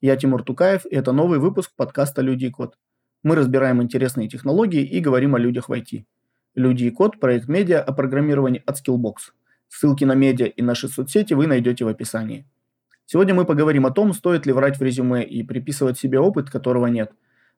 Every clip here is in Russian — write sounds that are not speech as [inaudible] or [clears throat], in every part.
Я Тимур Тукаев, и это новый выпуск подкаста «Люди и код». Мы разбираем интересные технологии и говорим о людях в IT. «Люди и код» – проект медиа о программировании от Skillbox. Ссылки на медиа и наши соцсети вы найдете в описании. Сегодня мы поговорим о том, стоит ли врать в резюме и приписывать себе опыт, которого нет.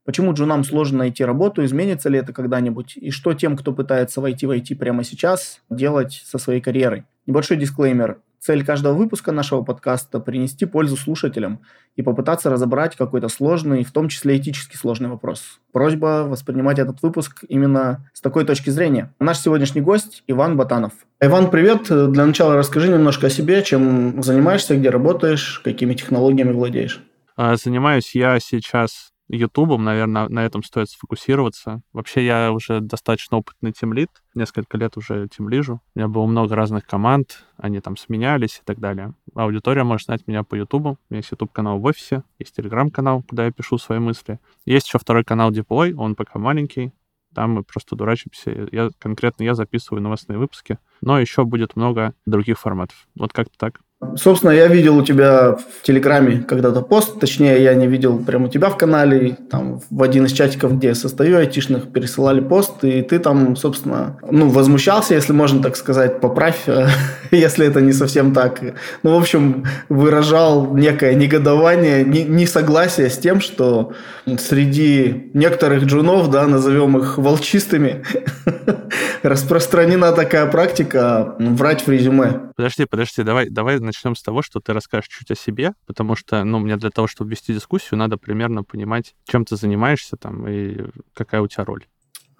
Почему джунам сложно найти работу, изменится ли это когда-нибудь, и что тем, кто пытается войти в IT прямо сейчас, делать со своей карьерой. Небольшой дисклеймер. Цель каждого выпуска нашего подкаста – принести пользу слушателям и попытаться разобрать какой-то сложный, в том числе этически сложный вопрос. Просьба воспринимать этот выпуск именно с такой точки зрения. Наш сегодняшний гость – Иван Батанов. Иван, привет. Для начала расскажи немножко о себе, чем занимаешься, где работаешь, какими технологиями владеешь. А, занимаюсь я сейчас Ютубом, наверное, на этом стоит сфокусироваться. Вообще, я уже достаточно опытный тимлид, несколько лет уже тимлижу. У меня было много разных команд, они там сменялись и так далее. Аудитория может знать меня по Ютубу. У меня есть Ютуб-канал в офисе, есть Телеграм-канал, куда я пишу свои мысли. Есть еще второй канал Deploy, он пока маленький, там мы просто дурачимся. Я, конкретно я записываю новостные выпуски. Но еще будет много других форматов. Вот как-то так. Собственно, я видел у тебя в Телеграме когда-то пост, точнее, я не видел прямо у тебя в канале, там в один из чатиков, где я состою айтишных, пересылали пост, и ты там, собственно, ну, возмущался, если можно так сказать, поправь, [laughs] если это не совсем так. Ну, в общем, выражал некое негодование, несогласие с тем, что среди некоторых джунов, да, назовем их волчистыми, [laughs] распространена такая практика врать в резюме. Подожди, подожди, давай, давай начнем с того, что ты расскажешь чуть о себе, потому что, ну, мне для того, чтобы вести дискуссию, надо примерно понимать, чем ты занимаешься там и какая у тебя роль.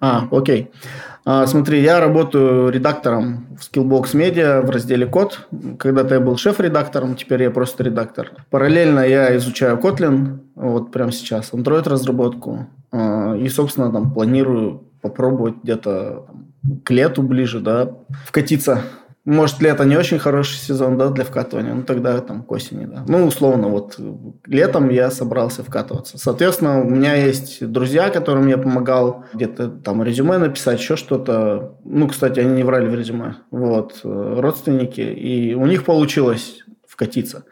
А, окей. А, смотри, я работаю редактором в Skillbox Media в разделе код. Когда-то я был шеф-редактором, теперь я просто редактор. Параллельно я изучаю Kotlin, вот прямо сейчас, Android-разработку. А, и, собственно, там планирую попробовать где-то к лету ближе, да, вкатиться может, лето не очень хороший сезон, да, для вкатывания, ну, тогда там к осени, да. Ну, условно, вот летом я собрался вкатываться. Соответственно, у меня есть друзья, которым я помогал где-то там резюме написать, еще что-то. Ну, кстати, они не врали в резюме. Вот, э, родственники. И у них получилось вкатиться.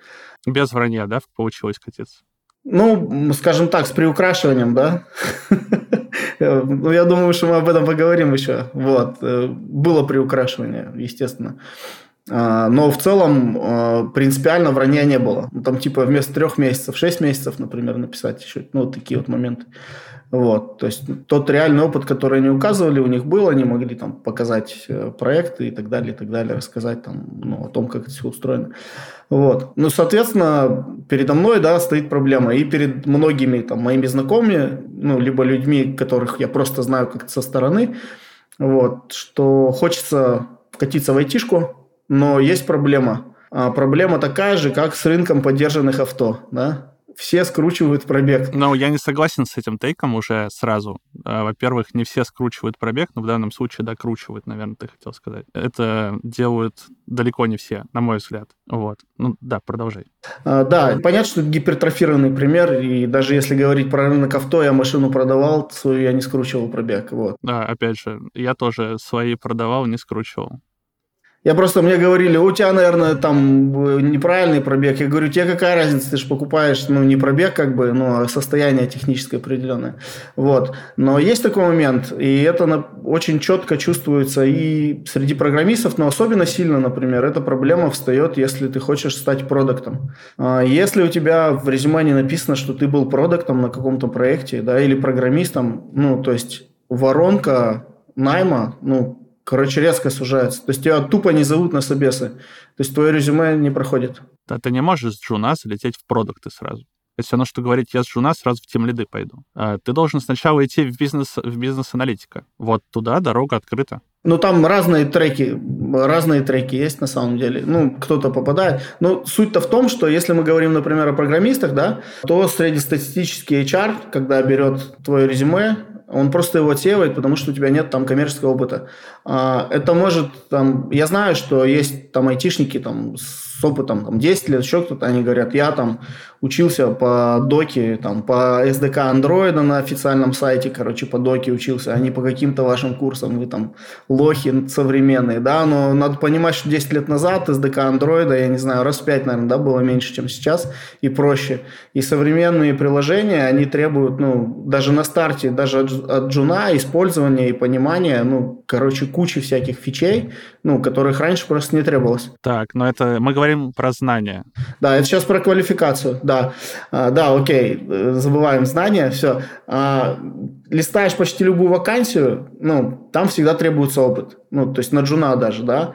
Без вранья, да, получилось катиться? Ну, скажем так, с приукрашиванием, да. [laughs] Ну, я думаю, что мы об этом поговорим еще. Вот. Э, было приукрашивание, естественно. А, но в целом а, принципиально вранья не было. Ну, там типа вместо трех месяцев, шесть месяцев, например, написать еще. Ну, такие вот моменты. Вот, то есть тот реальный опыт, который они указывали, у них был, они могли там показать э, проекты и так далее, и так далее, рассказать там, ну, о том, как это все устроено. Вот. Ну, соответственно, передо мной, да, стоит проблема. И перед многими там моими знакомыми, ну, либо людьми, которых я просто знаю как-то со стороны, вот, что хочется вкатиться в айтишку, но есть проблема. А проблема такая же, как с рынком поддержанных авто, да, все скручивают пробег. Но я не согласен с этим тейком уже сразу. А, во-первых, не все скручивают пробег, но в данном случае докручивают, наверное, ты хотел сказать. Это делают далеко не все, на мой взгляд. Вот. Ну да, продолжай. А, да, понятно, что это гипертрофированный пример, и даже если говорить про рынок авто, я машину продавал, свою я не скручивал пробег. Вот. Да, опять же, я тоже свои продавал, не скручивал. Я просто, мне говорили, у тебя, наверное, там э, неправильный пробег. Я говорю, тебе какая разница, ты же покупаешь, ну, не пробег, как бы, но состояние техническое определенное. Вот. Но есть такой момент, и это очень четко чувствуется и среди программистов, но особенно сильно, например, эта проблема встает, если ты хочешь стать продуктом. А если у тебя в резюме не написано, что ты был продуктом на каком-то проекте, да, или программистом, ну, то есть воронка найма, ну, короче, резко сужается. То есть тебя тупо не зовут на собесы. То есть твое резюме не проходит. Да, ты не можешь с джуна залететь в продукты сразу. Это все равно, что говорить, я с джуна сразу в тем лиды пойду. А ты должен сначала идти в бизнес, в бизнес-аналитика. Вот туда дорога открыта. Ну, там разные треки, разные треки есть на самом деле. Ну, кто-то попадает. Но суть-то в том, что если мы говорим, например, о программистах, да, то среднестатистический HR, когда берет твое резюме, он просто его отсеивает, потому что у тебя нет там коммерческого опыта. А, это может, там, я знаю, что есть там айтишники там, с опытом там, 10 лет, еще кто-то, они говорят, я там учился по доке, там, по SDK андроида на официальном сайте, короче, по доке учился, а не по каким-то вашим курсам, вы там лохи современные, да, но надо понимать, что 10 лет назад SDK андроида, я не знаю, раз в 5, наверное, да, было меньше, чем сейчас, и проще. И современные приложения, они требуют, ну, даже на старте, даже от, джуна использования и понимания, ну, короче, кучи всяких фичей, ну, которых раньше просто не требовалось. Так, но это мы говорим про знания. Да, это сейчас про квалификацию, да. А, да, окей, забываем знания, все. А, листаешь почти любую вакансию, ну, там всегда требуется опыт. Ну, то есть на джуна даже, да.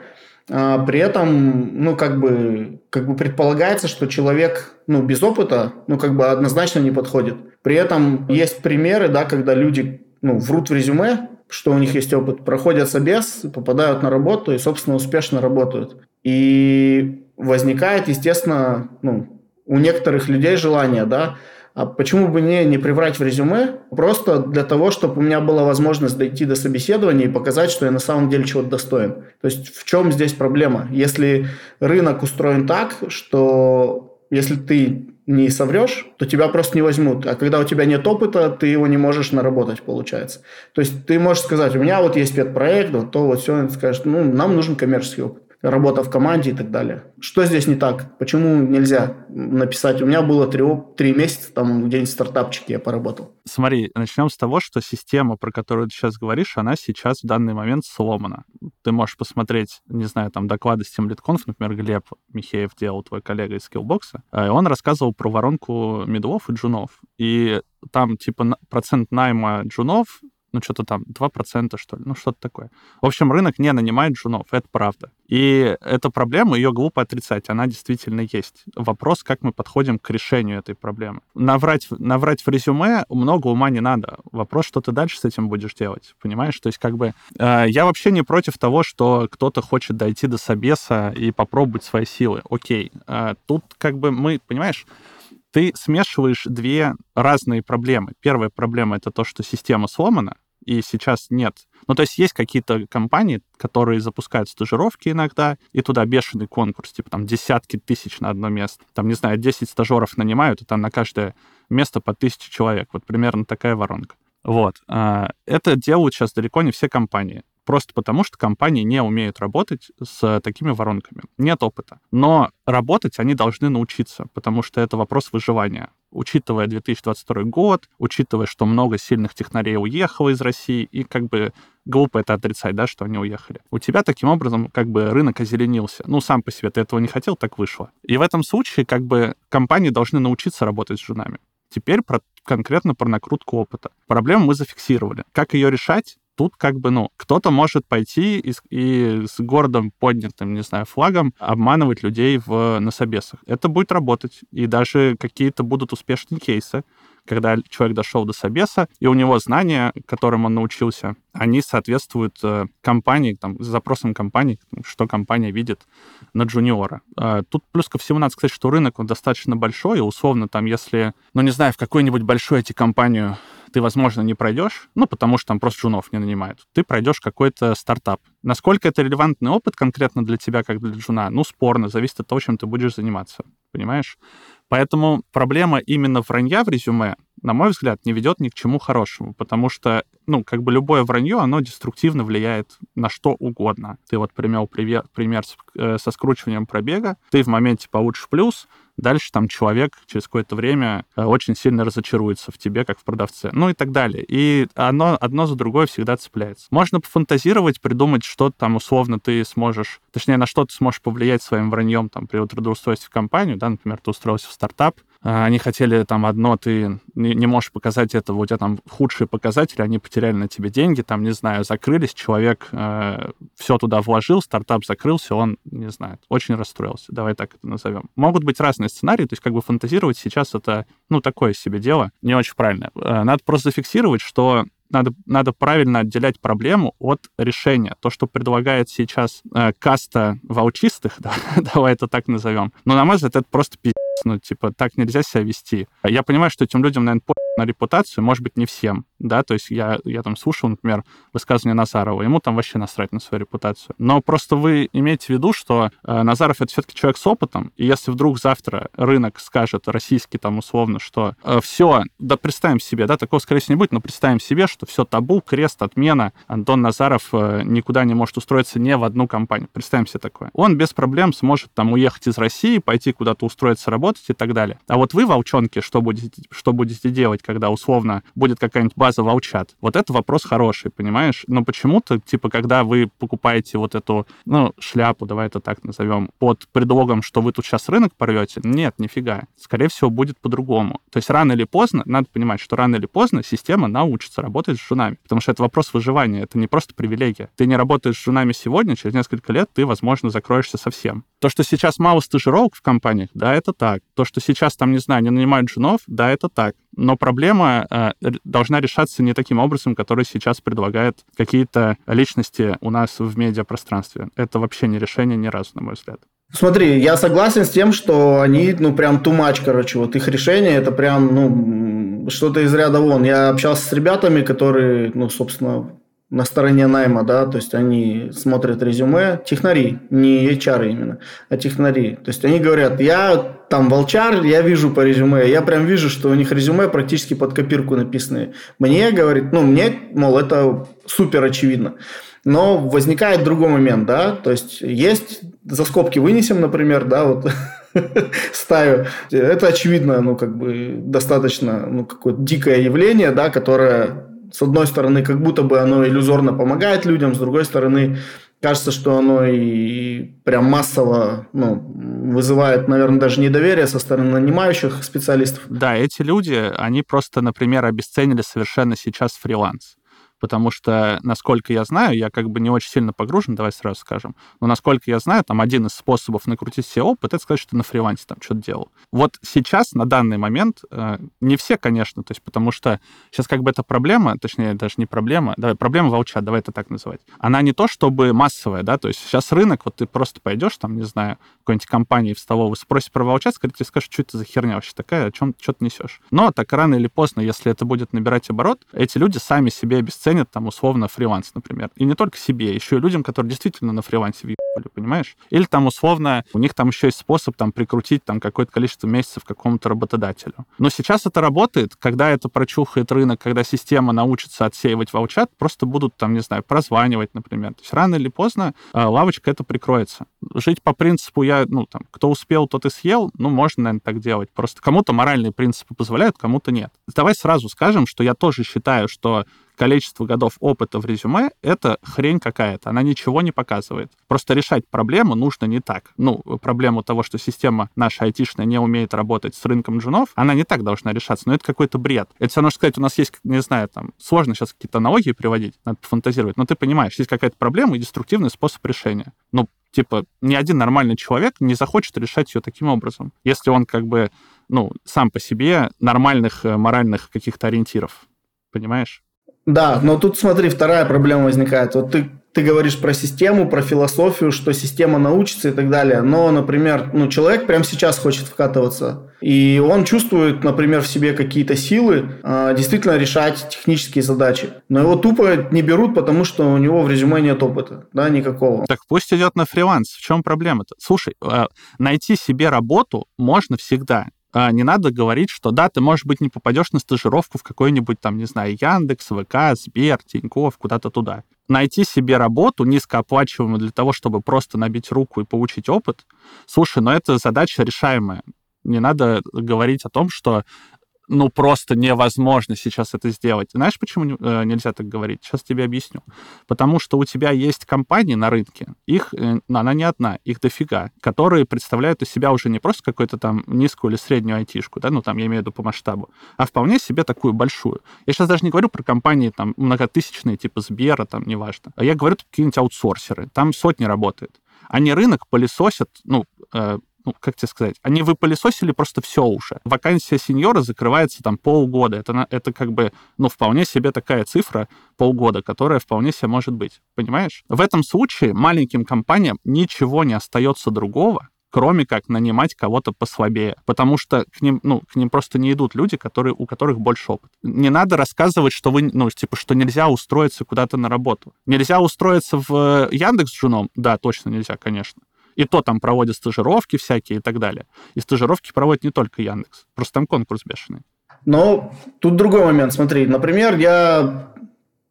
А, при этом, ну, как бы, как бы предполагается, что человек, ну, без опыта, ну, как бы однозначно не подходит. При этом есть примеры, да, когда люди, ну, врут в резюме, что у них есть опыт, проходят собес, попадают на работу и, собственно, успешно работают. И возникает, естественно, ну, у некоторых людей желание, да, а почему бы мне не приврать в резюме, просто для того, чтобы у меня была возможность дойти до собеседования и показать, что я на самом деле чего-то достоин. То есть в чем здесь проблема? Если рынок устроен так, что если ты не соврешь, то тебя просто не возьмут. А когда у тебя нет опыта, ты его не можешь наработать, получается. То есть ты можешь сказать, у меня вот есть педпроект, вот то вот все, и скажешь, ну, нам нужен коммерческий опыт работа в команде и так далее. Что здесь не так? Почему нельзя написать? У меня было три, три месяца, там где-нибудь в стартапчике я поработал. Смотри, начнем с того, что система, про которую ты сейчас говоришь, она сейчас в данный момент сломана. Ты можешь посмотреть, не знаю, там доклады с тем литконф, например, Глеб Михеев делал, твой коллега из Skillbox, и он рассказывал про воронку медлов и джунов. И там, типа, процент найма джунов ну, что-то там 2%, что ли, ну, что-то такое. В общем, рынок не нанимает джунов, это правда. И эта проблема, ее глупо отрицать, она действительно есть. Вопрос, как мы подходим к решению этой проблемы. Наврать, наврать в резюме много ума не надо. Вопрос, что ты дальше с этим будешь делать, понимаешь? То есть, как бы, э, я вообще не против того, что кто-то хочет дойти до собеса и попробовать свои силы. Окей. Э, тут, как бы, мы, понимаешь, ты смешиваешь две разные проблемы. Первая проблема — это то, что система сломана, и сейчас нет. Ну, то есть есть какие-то компании, которые запускают стажировки иногда, и туда бешеный конкурс, типа там десятки тысяч на одно место. Там, не знаю, 10 стажеров нанимают, и там на каждое место по тысяче человек. Вот примерно такая воронка. Вот. А, это делают сейчас далеко не все компании. Просто потому, что компании не умеют работать с такими воронками. Нет опыта. Но работать они должны научиться, потому что это вопрос выживания. Учитывая 2022 год, учитывая, что много сильных технарей уехало из России, и как бы глупо это отрицать, да, что они уехали. У тебя таким образом как бы рынок озеленился. Ну, сам по себе ты этого не хотел, так вышло. И в этом случае как бы компании должны научиться работать с женами. Теперь про, конкретно про накрутку опыта. Проблему мы зафиксировали. Как ее решать? Тут как бы, ну, кто-то может пойти и, и с городом поднятым, не знаю, флагом обманывать людей в, на собесах. Это будет работать, и даже какие-то будут успешные кейсы когда человек дошел до собеса, и у него знания, которым он научился, они соответствуют э, компании, там, запросам компании, что компания видит на джуниора. Э, тут плюс ко всему надо сказать, что рынок он достаточно большой, и условно там, если, ну, не знаю, в какую-нибудь большую IT-компанию ты, возможно, не пройдешь, ну, потому что там просто джунов не нанимают, ты пройдешь какой-то стартап. Насколько это релевантный опыт конкретно для тебя, как для джуна, ну, спорно, зависит от того, чем ты будешь заниматься, понимаешь? Поэтому проблема именно вранья в резюме, на мой взгляд, не ведет ни к чему хорошему, потому что, ну, как бы любое вранье, оно деструктивно влияет на что угодно. Ты вот пример, пример э, со скручиванием пробега, ты в моменте получишь плюс, дальше там человек через какое-то время э, очень сильно разочаруется в тебе, как в продавце, ну и так далее. И оно одно за другое всегда цепляется. Можно пофантазировать, придумать, что там условно ты сможешь, точнее, на что ты сможешь повлиять своим враньем там при трудоустройстве в компанию, да, например, ты устроился в стартап, они хотели там одно, ты не, не можешь показать этого, у тебя там худшие показатели, они потеряли на тебе деньги, там, не знаю, закрылись, человек э, все туда вложил, стартап закрылся, он, не знаю, очень расстроился, давай так это назовем. Могут быть разные сценарии, то есть как бы фантазировать сейчас это, ну, такое себе дело, не очень правильно. Э, надо просто зафиксировать, что надо, надо правильно отделять проблему от решения. То, что предлагает сейчас э, каста волчистых, [laughs] да, давай это так назовем, но, на мой взгляд, это просто пиздец ну, типа, так нельзя себя вести. Я понимаю, что этим людям, наверное, по на репутацию, может быть, не всем. да, то есть я, я там слушал, например, высказывание Назарова, ему там вообще насрать на свою репутацию. Но просто вы имеете в виду, что э, Назаров это все-таки человек с опытом, и если вдруг завтра рынок скажет, российский там условно, что э, все, да представим себе, да, такого скорее всего не будет, но представим себе, что все табу, крест, отмена, Антон Назаров э, никуда не может устроиться не в одну компанию. Представим себе такое. Он без проблем сможет там уехать из России, пойти куда-то устроиться работать и так далее. А вот вы, волчонки, что будете, что будете делать, когда условно будет какая-нибудь база волчат? Вот это вопрос хороший, понимаешь? Но почему-то, типа, когда вы покупаете вот эту, ну, шляпу, давай это так назовем, под предлогом, что вы тут сейчас рынок порвете, нет, нифига. Скорее всего, будет по-другому. То есть рано или поздно, надо понимать, что рано или поздно система научится работать с женами. Потому что это вопрос выживания, это не просто привилегия. Ты не работаешь с женами сегодня, через несколько лет ты, возможно, закроешься совсем. То, что сейчас мало стажировок в компаниях, да, это так. То, что сейчас там, не знаю, не нанимают женов, да, это так. Но проблема э, должна решаться не таким образом, который сейчас предлагают какие-то личности у нас в медиапространстве. Это вообще не решение ни разу, на мой взгляд. Смотри, я согласен с тем, что они, ну, прям much, короче, вот их решение, это прям, ну, что-то из ряда вон. Я общался с ребятами, которые, ну, собственно, на стороне найма, да, то есть они смотрят резюме, технари, не HR именно, а технари. То есть они говорят, я там волчар, я вижу по резюме, я прям вижу, что у них резюме практически под копирку написаны. Мне, говорит, ну, мне, мол, это супер очевидно. Но возникает другой момент, да, то есть есть, за скобки вынесем, например, да, вот [laughs] стаю. Это очевидно, ну, как бы достаточно, ну, какое-то дикое явление, да, которое с одной стороны, как будто бы оно иллюзорно помогает людям, с другой стороны, кажется, что оно и прям массово ну, вызывает, наверное, даже недоверие со стороны нанимающих специалистов. Да, эти люди, они просто, например, обесценили совершенно сейчас фриланс потому что, насколько я знаю, я как бы не очень сильно погружен, давай сразу скажем, но насколько я знаю, там один из способов накрутить себе опыт, это сказать, что ты на фрилансе там что-то делал. Вот сейчас, на данный момент, э, не все, конечно, то есть потому что сейчас как бы эта проблема, точнее, даже не проблема, давай, проблема волча, давай это так называть, она не то чтобы массовая, да, то есть сейчас рынок, вот ты просто пойдешь там, не знаю, какой-нибудь компании в столовую, спросишь про волча, скорее тебе скажут, что это за херня вообще такая, о чем что ты несешь. Но так рано или поздно, если это будет набирать оборот, эти люди сами себе обесценят ценят там условно фриланс, например. И не только себе, еще и людям, которые действительно на фрилансе въебали, понимаешь? Или там условно у них там еще есть способ там прикрутить там какое-то количество месяцев какому-то работодателю. Но сейчас это работает, когда это прочухает рынок, когда система научится отсеивать волчат, просто будут там, не знаю, прозванивать, например. То есть рано или поздно э, лавочка это прикроется. Жить по принципу я, ну там, кто успел, тот и съел, ну можно, наверное, так делать. Просто кому-то моральные принципы позволяют, кому-то нет. Давай сразу скажем, что я тоже считаю, что количество годов опыта в резюме — это хрень какая-то. Она ничего не показывает. Просто решать проблему нужно не так. Ну, проблему того, что система наша айтишная не умеет работать с рынком джунов, она не так должна решаться. Но это какой-то бред. Это все что сказать, у нас есть, не знаю, там, сложно сейчас какие-то аналогии приводить, надо фантазировать, но ты понимаешь, есть какая-то проблема и деструктивный способ решения. Ну, типа, ни один нормальный человек не захочет решать ее таким образом, если он как бы, ну, сам по себе нормальных э, моральных каких-то ориентиров. Понимаешь? Да, но тут смотри, вторая проблема возникает. Вот ты, ты говоришь про систему, про философию, что система научится и так далее. Но, например, ну, человек прямо сейчас хочет вкатываться. И он чувствует, например, в себе какие-то силы э, действительно решать технические задачи. Но его тупо не берут, потому что у него в резюме нет опыта, да, никакого. Так пусть идет на фриланс. В чем проблема-то? Слушай, э, найти себе работу можно всегда. А, не надо говорить, что да, ты, может быть, не попадешь на стажировку в какой-нибудь там, не знаю, Яндекс, ВК, Сбер, Тинькофф, куда-то туда. Найти себе работу низкооплачиваемую для того, чтобы просто набить руку и получить опыт, слушай, но это задача решаемая. Не надо говорить о том, что ну, просто невозможно сейчас это сделать. Знаешь, почему э, нельзя так говорить? Сейчас тебе объясню. Потому что у тебя есть компании на рынке, их, э, она не одна, их дофига, которые представляют из себя уже не просто какую-то там низкую или среднюю айтишку, да, ну, там, я имею в виду по масштабу, а вполне себе такую большую. Я сейчас даже не говорю про компании там многотысячные, типа Сбера, там, неважно. А я говорю какие-нибудь аутсорсеры. Там сотни работает. Они рынок пылесосят, ну, э, ну, как тебе сказать, они выпылесосили просто все уже. Вакансия сеньора закрывается там полгода. Это, это как бы, ну, вполне себе такая цифра полгода, которая вполне себе может быть. Понимаешь? В этом случае маленьким компаниям ничего не остается другого, кроме как нанимать кого-то послабее, потому что к ним, ну, к ним просто не идут люди, которые, у которых больше опыт. Не надо рассказывать, что вы, ну, типа, что нельзя устроиться куда-то на работу. Нельзя устроиться в Яндекс Джуном? Да, точно нельзя, конечно. И то там проводят стажировки всякие и так далее. И стажировки проводит не только Яндекс. Просто там конкурс бешеный. Но тут другой момент. Смотри, например, я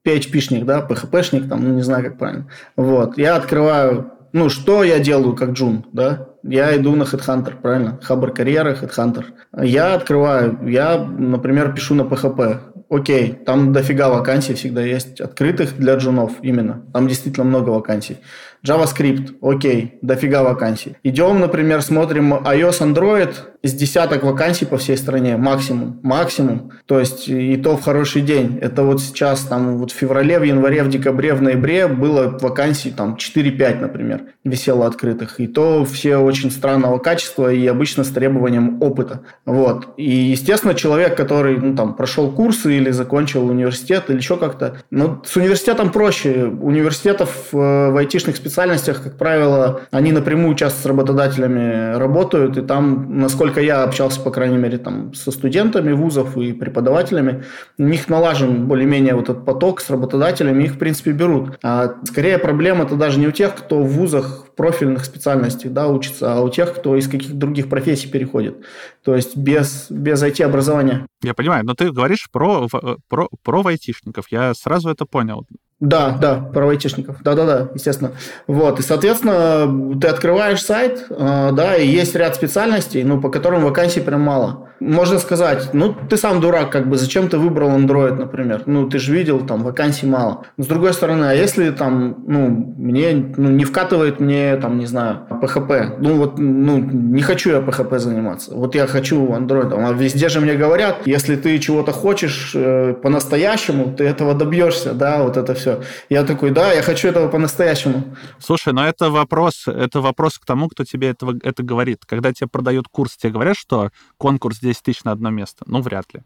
PHP-шник, да, PHP-шник, там, ну, не знаю, как правильно. Вот, я открываю, ну, что я делаю как джун, да? Я иду на Headhunter, правильно? Хабр карьеры, Headhunter. Я открываю, я, например, пишу на PHP. Окей, там дофига вакансий всегда есть, открытых для джунов именно. Там действительно много вакансий. JavaScript, окей, дофига вакансий. Идем, например, смотрим iOS, Android, из десяток вакансий по всей стране, максимум, максимум. То есть и то в хороший день. Это вот сейчас, там, вот в феврале, в январе, в декабре, в ноябре было вакансий там 4-5, например, висело открытых. И то все очень странного качества и обычно с требованием опыта. Вот. И, естественно, человек, который, ну, там, прошел курсы или закончил университет или еще как-то, ну, с университетом проще. Университетов в айтишных специальностях, как правило, они напрямую часто с работодателями работают, и там, насколько я общался, по крайней мере, там, со студентами вузов и преподавателями, у них налажен более-менее вот этот поток с работодателями, их, в принципе, берут. А скорее проблема это даже не у тех, кто в вузах профильных специальностей да, учится, а у тех, кто из каких-то других профессий переходит. То есть без, без IT-образования. Я понимаю, но ты говоришь про, про, про айтишников. Я сразу это понял. Да, да, про айтишников. Да-да-да, естественно. Вот, и, соответственно, ты открываешь сайт, э, да, и есть ряд специальностей, ну, по которым вакансий прям мало. Можно сказать, ну, ты сам дурак, как бы, зачем ты выбрал Android, например? Ну, ты же видел, там, вакансий мало. С другой стороны, а если там, ну, мне, ну, не вкатывает мне, там, не знаю, PHP, ну, вот, ну, не хочу я PHP заниматься. Вот я хочу Android, а везде же мне говорят, если ты чего-то хочешь э, по-настоящему, ты этого добьешься, да, вот это все. Я такой, да, я хочу этого по-настоящему. Слушай, но это вопрос, это вопрос к тому, кто тебе этого, это говорит. Когда тебе продают курс, тебе говорят, что конкурс 10 тысяч на одно место? Ну, вряд ли.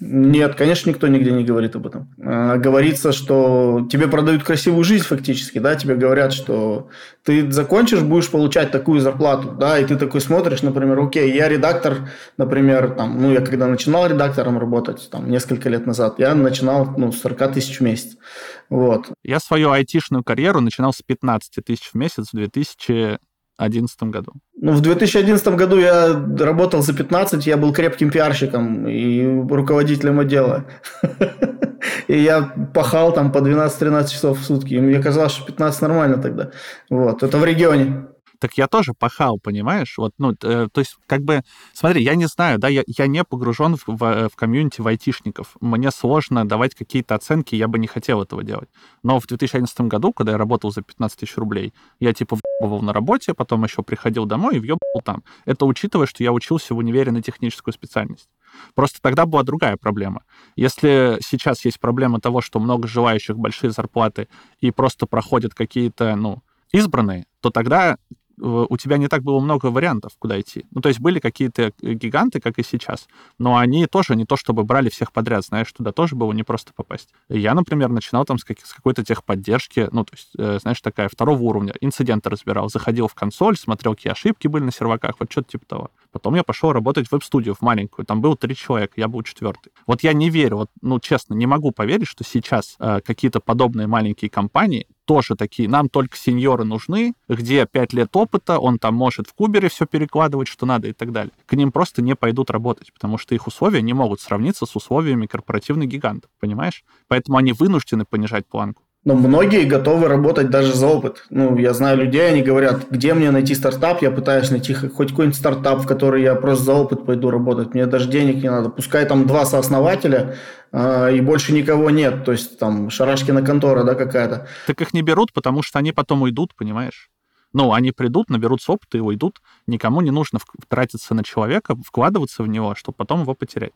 Нет, конечно, никто нигде не говорит об этом. А, говорится, что тебе продают красивую жизнь фактически, да, тебе говорят, что ты закончишь, будешь получать такую зарплату, да, и ты такой смотришь, например, окей, я редактор, например, там, ну, я когда начинал редактором работать, там, несколько лет назад, я начинал, ну, с 40 тысяч в месяц, вот. Я свою айтишную карьеру начинал с 15 тысяч в месяц в 2000 2011 году? Ну, в 2011 году я работал за 15, я был крепким пиарщиком и руководителем отдела. [laughs] И я пахал там по 12-13 часов в сутки. И мне казалось, что 15 нормально тогда. Вот, это в регионе так я тоже пахал, понимаешь? Вот, ну, э, то есть, как бы, смотри, я не знаю, да, я, я не погружен в, в, в комьюнити в айтишников. Мне сложно давать какие-то оценки, я бы не хотел этого делать. Но в 2011 году, когда я работал за 15 тысяч рублей, я типа въебывал на работе, потом еще приходил домой и въебывал там. Это учитывая, что я учился в универе на техническую специальность. Просто тогда была другая проблема. Если сейчас есть проблема того, что много желающих, большие зарплаты, и просто проходят какие-то, ну, избранные, то тогда у тебя не так было много вариантов, куда идти. Ну, то есть были какие-то э, гиганты, как и сейчас, но они тоже не то чтобы брали всех подряд, знаешь, туда тоже было не просто попасть. Я, например, начинал там с, как, с какой-то техподдержки, ну, то есть, э, знаешь, такая второго уровня, инциденты разбирал, заходил в консоль, смотрел, какие ошибки были на серваках, вот что-то типа того. Потом я пошел работать в веб-студию, в маленькую, там было три человека, я был четвертый. Вот я не верю, вот, ну, честно, не могу поверить, что сейчас э, какие-то подобные маленькие компании тоже такие, нам только сеньоры нужны, где 5 лет опыта, он там может в кубере все перекладывать, что надо и так далее. К ним просто не пойдут работать, потому что их условия не могут сравниться с условиями корпоративных гигантов, понимаешь? Поэтому они вынуждены понижать планку. Но многие готовы работать даже за опыт. Ну, я знаю людей, они говорят, где мне найти стартап, я пытаюсь найти хоть какой-нибудь стартап, в который я просто за опыт пойду работать, мне даже денег не надо. Пускай там два сооснователя, э, и больше никого нет, то есть там Шарашкина контора, да, какая-то. Так их не берут, потому что они потом уйдут, понимаешь? Ну, они придут, наберутся опыта и уйдут. Никому не нужно тратиться на человека, вкладываться в него, чтобы потом его потерять.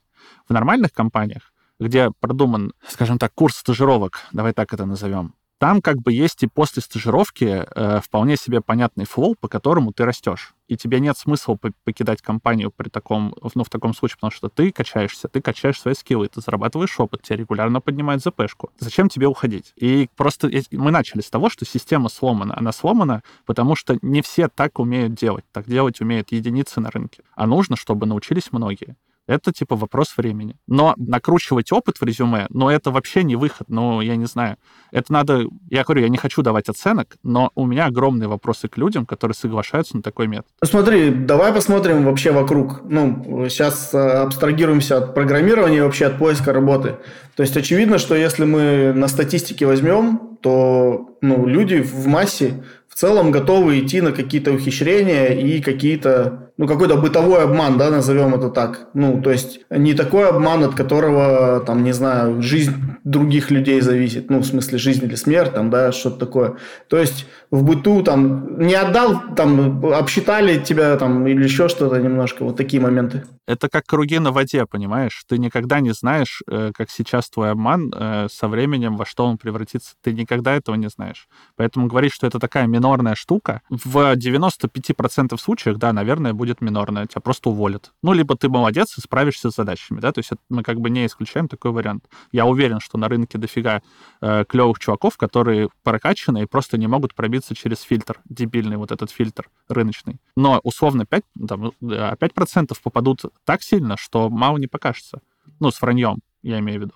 В нормальных компаниях где продуман, скажем так, курс стажировок, давай так это назовем, там как бы есть и после стажировки э, вполне себе понятный флоу, по которому ты растешь. и тебе нет смысла покидать компанию при таком, ну, в таком случае, потому что ты качаешься, ты качаешь свои скиллы, ты зарабатываешь опыт, тебя регулярно поднимают ЗПшку. Зачем тебе уходить? И просто мы начали с того, что система сломана. Она сломана, потому что не все так умеют делать. Так делать умеют единицы на рынке. А нужно, чтобы научились многие. Это типа вопрос времени. Но накручивать опыт в резюме, ну это вообще не выход, ну я не знаю. Это надо, я говорю, я не хочу давать оценок, но у меня огромные вопросы к людям, которые соглашаются на такой метод. Смотри, давай посмотрим вообще вокруг. Ну, сейчас э, абстрагируемся от программирования и вообще от поиска работы. То есть очевидно, что если мы на статистике возьмем, то ну, люди в массе в целом готовы идти на какие-то ухищрения и какие-то ну, какой-то бытовой обман, да, назовем это так. Ну, то есть не такой обман, от которого, там, не знаю, жизнь других людей зависит, ну, в смысле жизнь или смерть, там, да, что-то такое. То есть в быту, там, не отдал, там, обсчитали тебя, там, или еще что-то немножко, вот такие моменты. Это как круги на воде, понимаешь? Ты никогда не знаешь, э, как сейчас твой обман э, со временем, во что он превратится. Ты никогда этого не знаешь. Поэтому говорить, что это такая минорная штука, в 95% случаев, да, наверное, будет минорная, тебя просто уволят. Ну, либо ты молодец и справишься с задачами, да, то есть мы как бы не исключаем такой вариант. Я уверен, что на рынке дофига э, клевых чуваков, которые прокачаны и просто не могут пробиться через фильтр, дебильный вот этот фильтр рыночный. Но условно 5, там, 5% попадут так сильно, что мало не покажется. Ну, с враньем, я имею в виду.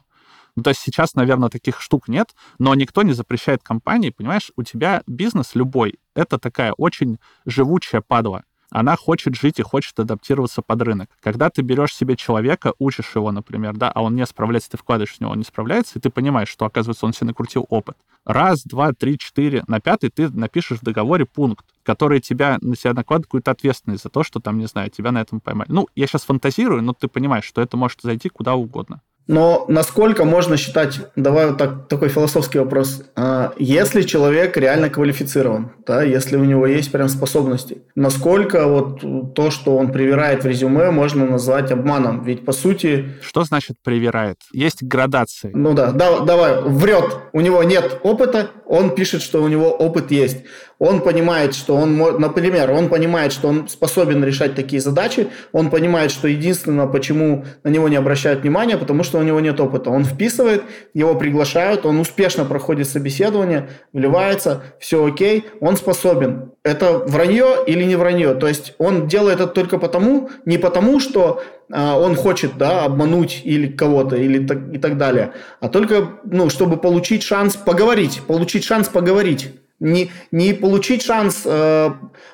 Ну, то есть сейчас, наверное, таких штук нет, но никто не запрещает компании, понимаешь, у тебя бизнес любой, это такая очень живучая падла она хочет жить и хочет адаптироваться под рынок. Когда ты берешь себе человека, учишь его, например, да, а он не справляется, ты вкладываешь в него, он не справляется, и ты понимаешь, что, оказывается, он себе накрутил опыт. Раз, два, три, четыре, на пятый ты напишешь в договоре пункт, который тебя, на себя накладывает какую-то ответственность за то, что там, не знаю, тебя на этом поймали. Ну, я сейчас фантазирую, но ты понимаешь, что это может зайти куда угодно. Но насколько можно считать, давай вот так, такой философский вопрос, а, если человек реально квалифицирован, да, если у него есть прям способности, насколько вот то, что он привирает в резюме, можно назвать обманом? Ведь по сути... Что значит привирает? Есть градации. Ну да, да давай, врет, у него нет опыта, он пишет, что у него опыт есть он понимает, что он, например, он понимает, что он способен решать такие задачи, он понимает, что единственное, почему на него не обращают внимания, потому что у него нет опыта. Он вписывает, его приглашают, он успешно проходит собеседование, вливается, все окей, он способен. Это вранье или не вранье? То есть он делает это только потому, не потому, что а, он хочет да, обмануть или кого-то или так, и так далее, а только ну, чтобы получить шанс поговорить, получить шанс поговорить не, не получить шанс э,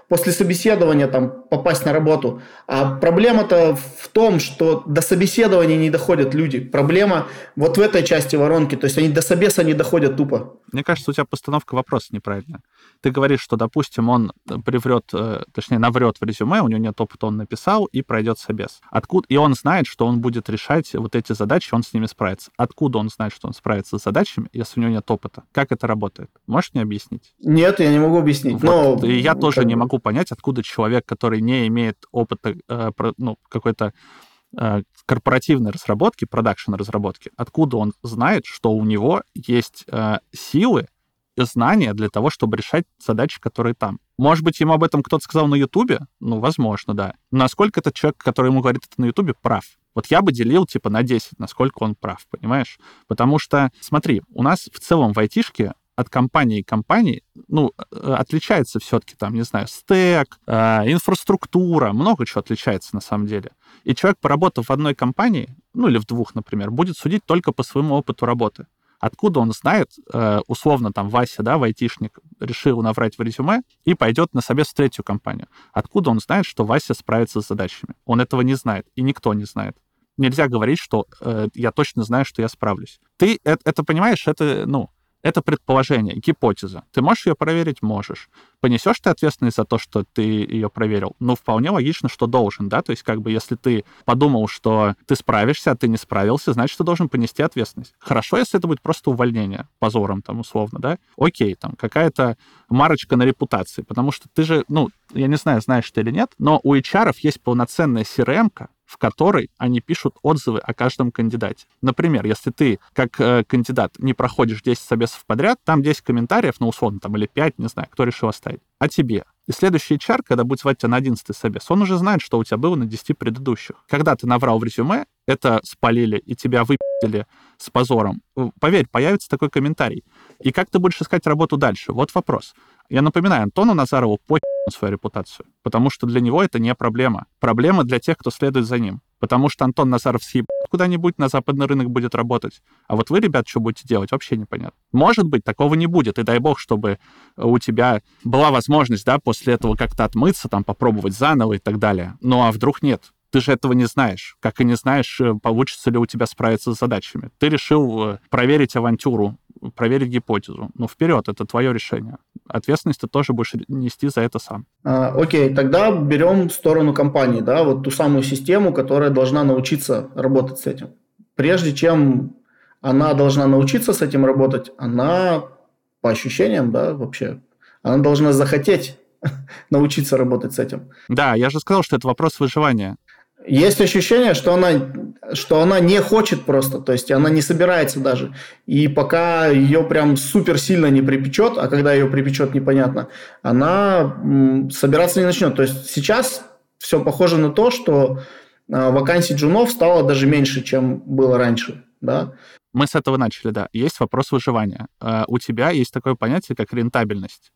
после собеседования там, попасть на работу. А проблема-то в том, что до собеседования не доходят люди. Проблема вот в этой части воронки. То есть они до собеса не доходят тупо. Мне кажется, у тебя постановка вопроса неправильная. Ты говоришь, что, допустим, он приврет, э, точнее, наврет в резюме, у него нет опыта, он написал и пройдет собес. Откуда? И он знает, что он будет решать вот эти задачи, он с ними справится. Откуда он знает, что он справится с задачами, если у него нет опыта? Как это работает? Можешь мне объяснить? Нет, я не могу объяснить. Вот. Но... И я тоже не могу понять, откуда человек, который не имеет опыта э, ну, какой-то э, корпоративной разработки, продакшн разработки, откуда он знает, что у него есть э, силы знания для того, чтобы решать задачи, которые там. Может быть, ему об этом кто-то сказал на Ютубе? Ну, возможно, да. насколько этот человек, который ему говорит это на Ютубе, прав? Вот я бы делил типа на 10, насколько он прав, понимаешь? Потому что, смотри, у нас в целом в айтишке от компании к компании, ну, э, отличается все-таки там, не знаю, стек, э, инфраструктура, много чего отличается на самом деле. И человек, поработав в одной компании, ну или в двух, например, будет судить только по своему опыту работы. Откуда он знает, э, условно, там, Вася, да, вайтишник, решил наврать в резюме и пойдет на собес в третью компанию. Откуда он знает, что Вася справится с задачами? Он этого не знает, и никто не знает. Нельзя говорить, что э, я точно знаю, что я справлюсь. Ты это, это понимаешь, это, ну, это предположение, гипотеза. Ты можешь ее проверить? Можешь. Понесешь ты ответственность за то, что ты ее проверил? Ну, вполне логично, что должен, да? То есть, как бы, если ты подумал, что ты справишься, а ты не справился, значит, ты должен понести ответственность. Хорошо, если это будет просто увольнение позором, там, условно, да? Окей, там, какая-то марочка на репутации, потому что ты же, ну, я не знаю, знаешь ты или нет, но у HR есть полноценная CRM, в которой они пишут отзывы о каждом кандидате. Например, если ты как э, кандидат не проходишь 10 собесов подряд, там 10 комментариев, ну, условно, там, или 5, не знаю, кто решил оставить, о тебе. И следующий HR, когда будет звать тебя на 11 собес, он уже знает, что у тебя было на 10 предыдущих. Когда ты наврал в резюме, это спалили и тебя выпили с позором. Поверь, появится такой комментарий. И как ты будешь искать работу дальше? Вот вопрос. Я напоминаю, Антону Назарову по свою репутацию, потому что для него это не проблема. Проблема для тех, кто следует за ним. Потому что Антон Назаров съеб куда-нибудь на западный рынок будет работать. А вот вы, ребят, что будете делать, вообще непонятно. Может быть, такого не будет. И дай бог, чтобы у тебя была возможность, да, после этого как-то отмыться, там, попробовать заново и так далее. Ну а вдруг нет? Ты же этого не знаешь. Как и не знаешь, э, получится ли у тебя справиться с задачами. Ты решил э, проверить авантюру, проверить гипотезу. Ну, вперед, это твое решение. Ответственность ты тоже будешь нести за это сам. А, окей, тогда берем сторону компании, да, вот ту самую систему, которая должна научиться работать с этим. Прежде чем она должна научиться с этим работать, она, по ощущениям, да, вообще, она должна захотеть [laughs] научиться работать с этим. Да, я же сказал, что это вопрос выживания. Есть ощущение, что она, что она не хочет просто, то есть она не собирается даже. И пока ее прям супер сильно не припечет, а когда ее припечет, непонятно, она собираться не начнет. То есть сейчас все похоже на то, что а, вакансий джунов стало даже меньше, чем было раньше. Да? Мы с этого начали, да. Есть вопрос выживания. А, у тебя есть такое понятие, как рентабельность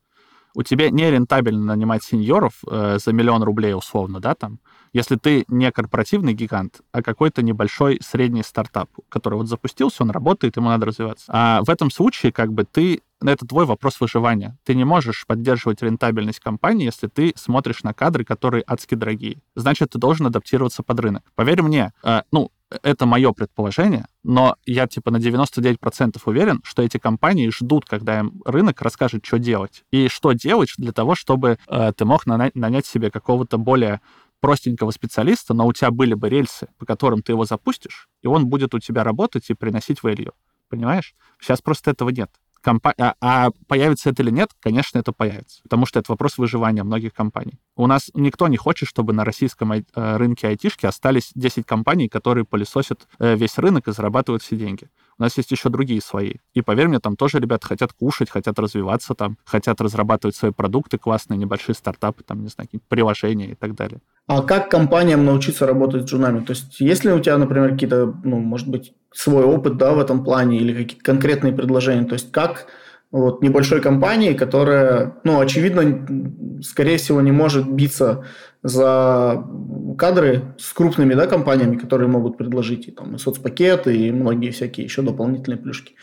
у тебя не рентабельно нанимать сеньоров э, за миллион рублей условно, да, там, если ты не корпоративный гигант, а какой-то небольшой средний стартап, который вот запустился, он работает, ему надо развиваться. А в этом случае как бы ты это твой вопрос выживания. Ты не можешь поддерживать рентабельность компании, если ты смотришь на кадры, которые адски дорогие. Значит, ты должен адаптироваться под рынок. Поверь мне, э, ну, это мое предположение, но я типа на 99% уверен, что эти компании ждут, когда им рынок расскажет, что делать. И что делать для того, чтобы э, ты мог нанять, нанять себе какого-то более простенького специалиста, но у тебя были бы рельсы, по которым ты его запустишь, и он будет у тебя работать и приносить value. Понимаешь? Сейчас просто этого нет компа... а, а появится это или нет, конечно, это появится, потому что это вопрос выживания многих компаний. У нас никто не хочет, чтобы на российском э, рынке айтишки остались 10 компаний, которые пылесосят э, весь рынок и зарабатывают все деньги. У нас есть еще другие свои. И поверь мне, там тоже ребята хотят кушать, хотят развиваться там, хотят разрабатывать свои продукты классные, небольшие стартапы, там, не знаю, какие-то приложения и так далее. А как компаниям научиться работать с джунами? То есть, есть ли у тебя, например, какие-то, ну, может быть, свой опыт, да, в этом плане или какие-то конкретные предложения? То есть, как вот небольшой компании, которая, ну, очевидно, скорее всего, не может биться за кадры с крупными да, компаниями, которые могут предложить и, там, и соцпакеты, и многие всякие еще дополнительные плюшки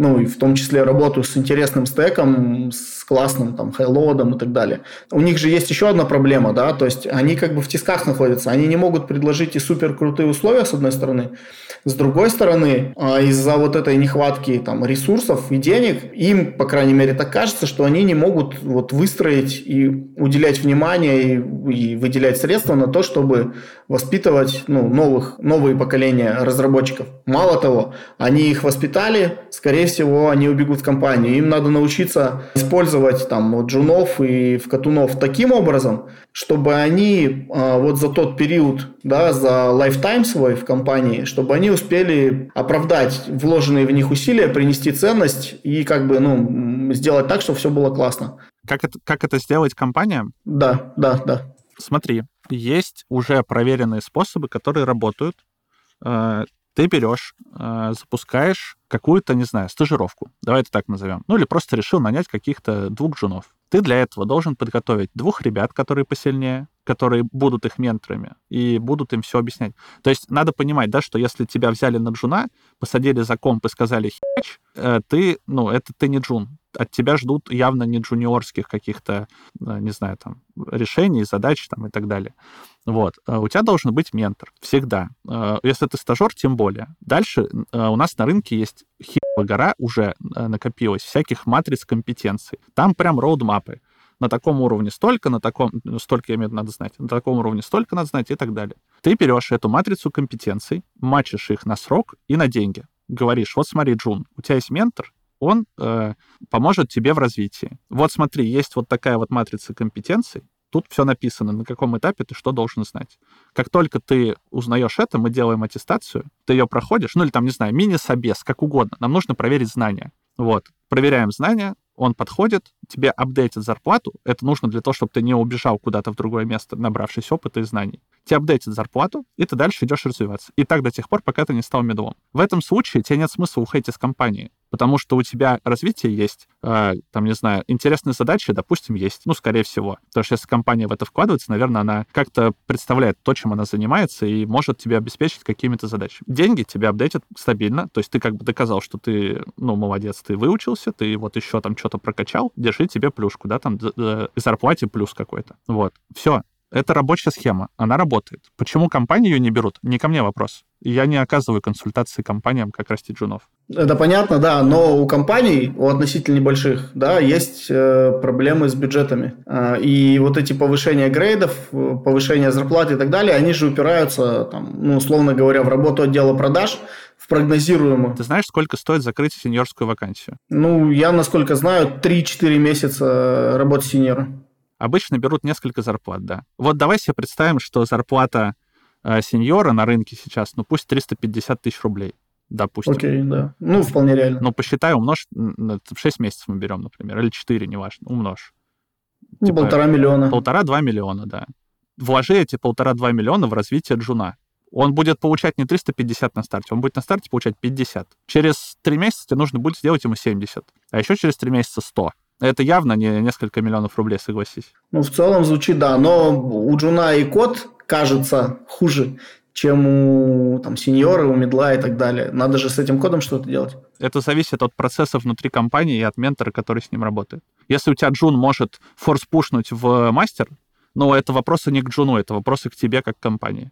ну, и в том числе работу с интересным стеком, с классным там хайлодом и так далее. У них же есть еще одна проблема, да, то есть они как бы в тисках находятся, они не могут предложить и супер крутые условия, с одной стороны, с другой стороны, а, из-за вот этой нехватки там ресурсов и денег, им, по крайней мере, так кажется, что они не могут вот выстроить и уделять внимание и, и выделять средства на то, чтобы воспитывать ну, новых, новые поколения разработчиков. Мало того, они их воспитали, скорее всего, они убегут в компанию. Им надо научиться использовать там джунов и вкатунов таким образом, чтобы они а, вот за тот период, да, за lifetime свой в компании, чтобы они успели оправдать вложенные в них усилия, принести ценность и как бы, ну, сделать так, чтобы все было классно. Как это, как это сделать компаниям? Да, да, да. Смотри, есть уже проверенные способы, которые работают. Ты берешь, э, запускаешь какую-то, не знаю, стажировку, давай это так назовем, ну или просто решил нанять каких-то двух джунов. Ты для этого должен подготовить двух ребят, которые посильнее, которые будут их менторами и будут им все объяснять. То есть надо понимать, да, что если тебя взяли на джуна, посадили за комп и сказали хич, э, ты, ну, это ты не джун. От тебя ждут явно не джуниорских каких-то, э, не знаю, там, решений, задач там и так далее. Вот. Э, у тебя должен быть ментор. Всегда. Если ты стажер, тем более. Дальше у нас на рынке есть хитрая гора уже накопилась всяких матриц компетенций. Там прям роудмапы на таком уровне столько, на таком, ну, столько, я имею в виду, надо знать, на таком уровне столько надо знать и так далее. Ты берешь эту матрицу компетенций, мачишь их на срок и на деньги. Говоришь, вот смотри, Джун, у тебя есть ментор, он э, поможет тебе в развитии. Вот смотри, есть вот такая вот матрица компетенций, тут все написано, на каком этапе ты что должен знать. Как только ты узнаешь это, мы делаем аттестацию, ты ее проходишь, ну или там, не знаю, мини-собес, как угодно. Нам нужно проверить знания. Вот, проверяем знания, Он подходит, тебе апдейтит зарплату. Это нужно для того, чтобы ты не убежал куда-то в другое место, набравшись опыта и знаний. Тебе апдейтит зарплату, и ты дальше идешь развиваться. И так до тех пор, пока ты не стал медлом. В этом случае тебе нет смысла уходить из компании потому что у тебя развитие есть, э, там, не знаю, интересные задачи, допустим, есть, ну, скорее всего. Потому что если компания в это вкладывается, наверное, она как-то представляет то, чем она занимается, и может тебе обеспечить какими-то задачами. Деньги тебе апдейтят стабильно, то есть ты как бы доказал, что ты, ну, молодец, ты выучился, ты вот еще там что-то прокачал, держи тебе плюшку, да, там, зарплате плюс какой-то. Вот. Все, это рабочая схема, она работает. Почему компании ее не берут? Не ко мне вопрос. Я не оказываю консультации компаниям, как растить джунов. Это понятно, да, но у компаний, у относительно небольших, да, есть э, проблемы с бюджетами. Э, и вот эти повышения грейдов, повышения зарплат и так далее, они же упираются, там, ну, условно говоря, в работу отдела продаж, в прогнозируемую. Ты знаешь, сколько стоит закрыть сеньорскую вакансию? Ну, я, насколько знаю, 3-4 месяца работы сеньора. Обычно берут несколько зарплат, да. Вот давай себе представим, что зарплата сеньора на рынке сейчас, ну пусть 350 тысяч рублей, допустим. Окей, да. Ну, вполне реально. Ну, посчитай, умножь, в 6 месяцев мы берем, например, или 4, неважно, умножь. Ну, типа, полтора миллиона. Полтора-два миллиона, да. Вложи эти полтора-два миллиона в развитие джуна. Он будет получать не 350 на старте, он будет на старте получать 50. Через 3 месяца тебе нужно будет сделать ему 70, а еще через 3 месяца 100. Это явно не несколько миллионов рублей, согласись. Ну, в целом звучит, да. Но у Джуна и код кажется хуже, чем у там, senior а, у middle а и так далее. Надо же с этим кодом что-то делать. Это зависит от процесса внутри компании и от ментора, который с ним работает. Если у тебя Джун может force-push нуть в мастер, ну, это вопросы не к Джуну, это вопросы к тебе как компании.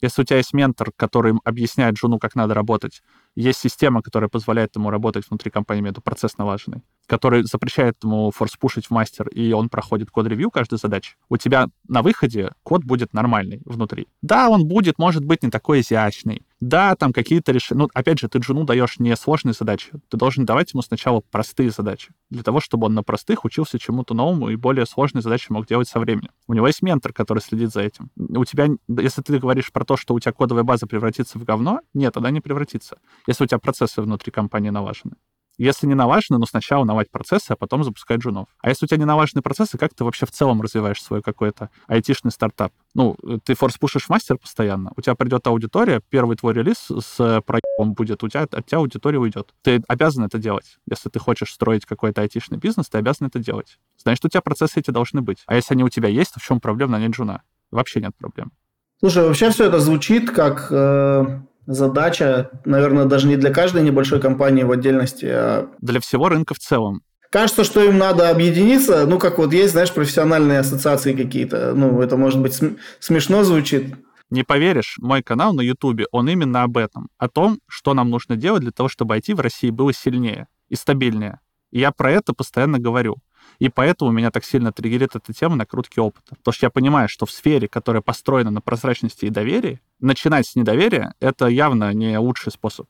Если у тебя есть ментор, который объясняет Джуну, как надо работать, есть система, которая позволяет ему работать внутри компании, это процесс налаженный, который запрещает ему форс-пушить в мастер, и он проходит код-ревью каждой задачи, у тебя на выходе код будет нормальный внутри. Да, он будет, может быть, не такой изящный, да, там какие-то решения... Ну, опять же, ты джуну даешь не сложные задачи. Ты должен давать ему сначала простые задачи, для того, чтобы он на простых учился чему-то новому и более сложные задачи мог делать со временем. У него есть ментор, который следит за этим. У тебя, если ты говоришь про то, что у тебя кодовая база превратится в говно, нет, тогда не превратится, если у тебя процессы внутри компании налажены. Если не налажены, ну, сначала навать процессы, а потом запускать джунов. А если у тебя не налажены процессы, как ты вообще в целом развиваешь свой какой-то айтишный стартап? Ну, ты форс-пушишь мастер постоянно, у тебя придет аудитория, первый твой релиз с проектом будет, у тебя, от тебя аудитория уйдет. Ты обязан это делать. Если ты хочешь строить какой-то айтишный бизнес, ты обязан это делать. Значит, у тебя процессы эти должны быть. А если они у тебя есть, то в чем проблема нанять джуна? Вообще нет проблем. Слушай, вообще все это звучит как э, задача, наверное, даже не для каждой небольшой компании в отдельности, а... Для всего рынка в целом. Кажется, что им надо объединиться, ну, как вот есть, знаешь, профессиональные ассоциации какие-то. Ну, это, может быть, см- смешно звучит. Не поверишь, мой канал на Ютубе, он именно об этом. О том, что нам нужно делать для того, чтобы IT в России было сильнее и стабильнее. И я про это постоянно говорю. И поэтому меня так сильно триггерит эта тема накрутки опыта. Потому что я понимаю, что в сфере, которая построена на прозрачности и доверии, начинать с недоверия — это явно не лучший способ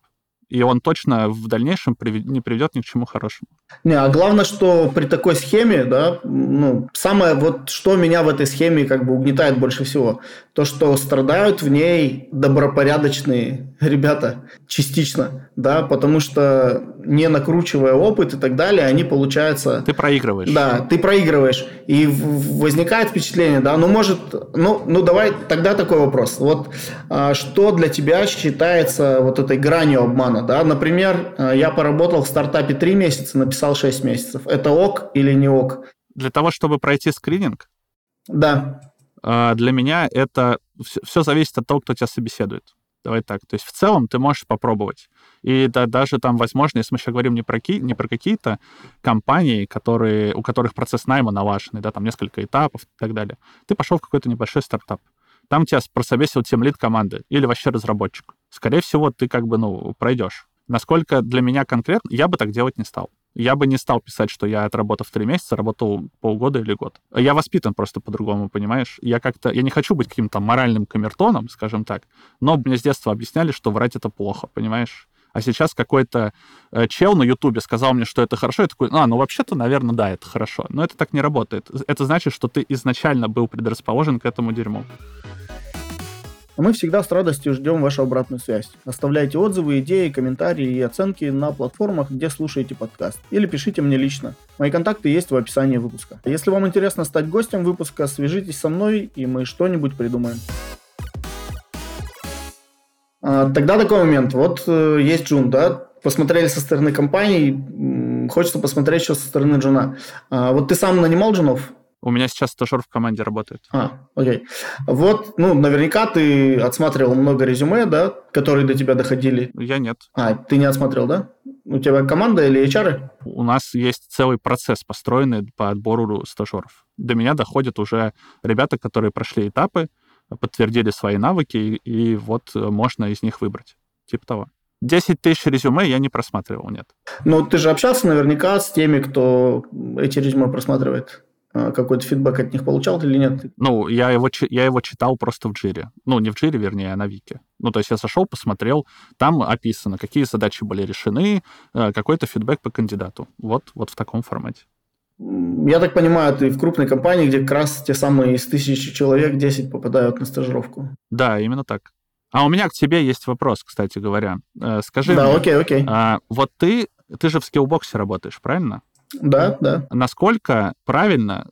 и он точно в дальнейшем не приведет ни к чему хорошему. Не, а главное, что при такой схеме, да, ну, самое вот, что меня в этой схеме как бы угнетает больше всего, то, что страдают в ней добропорядочные ребята частично, да, потому что не накручивая опыт и так далее, они получаются... Ты проигрываешь. Да, ты проигрываешь. И возникает впечатление, да, ну, может, ну, ну давай тогда такой вопрос. Вот а, что для тебя считается вот этой гранью обмана, да? Например, а, я поработал в стартапе 3 месяца, написал 6 месяцев. Это ок или не ок? Для того, чтобы пройти скрининг? Да. А, для меня это все зависит от того, кто тебя собеседует. Давай так. То есть в целом ты можешь попробовать. И да, даже там, возможно, если мы сейчас говорим не про, ки, не про какие-то компании, которые, у которых процесс найма налаженный, да, там несколько этапов и так далее, ты пошел в какой-то небольшой стартап. Там тебя прособесил тем лид команды или вообще разработчик. Скорее всего, ты как бы, ну, пройдешь. Насколько для меня конкретно, я бы так делать не стал. Я бы не стал писать, что я отработав три месяца, работал полгода или год. Я воспитан просто по-другому, понимаешь? Я как-то... Я не хочу быть каким-то моральным камертоном, скажем так, но мне с детства объясняли, что врать это плохо, понимаешь? А сейчас какой-то э, чел на Ютубе сказал мне, что это хорошо, я такой, а, ну вообще-то, наверное, да, это хорошо. Но это так не работает. Это значит, что ты изначально был предрасположен к этому дерьму. А мы всегда с радостью ждем вашу обратную связь. Оставляйте отзывы, идеи, комментарии и оценки на платформах, где слушаете подкаст. Или пишите мне лично. Мои контакты есть в описании выпуска. Если вам интересно стать гостем выпуска, свяжитесь со мной, и мы что-нибудь придумаем. А, тогда такой момент. Вот э, есть Джун, да, посмотрели со стороны компании, хочется посмотреть еще со стороны Джуна. А, вот ты сам нанимал Джунов? У меня сейчас стажер в команде работает. А, окей. Вот, ну, наверняка ты отсматривал много резюме, да, которые до тебя доходили. Я нет. А, ты не отсмотрел, да? У тебя команда или HR? У нас есть целый процесс, построенный по отбору стажеров. До меня доходят уже ребята, которые прошли этапы, подтвердили свои навыки, и, вот можно из них выбрать. Типа того. 10 тысяч резюме я не просматривал, нет. Ну, ты же общался наверняка с теми, кто эти резюме просматривает. А, какой-то фидбэк от них получал или нет? Ну, я его, я его читал просто в джире. Ну, не в джире, вернее, а на Вике. Ну, то есть я зашел, посмотрел, там описано, какие задачи были решены, э, какой-то фидбэк по кандидату. Вот, вот в таком формате. Я так понимаю, ты в крупной компании, где как раз те самые из тысячи человек 10 попадают на стажировку. Да, именно так. А у меня к тебе есть вопрос, кстати говоря. Э, скажи да, мне, окей, окей. А, вот ты, ты же в Skillbox е работаешь, правильно? Да, да. Насколько правильно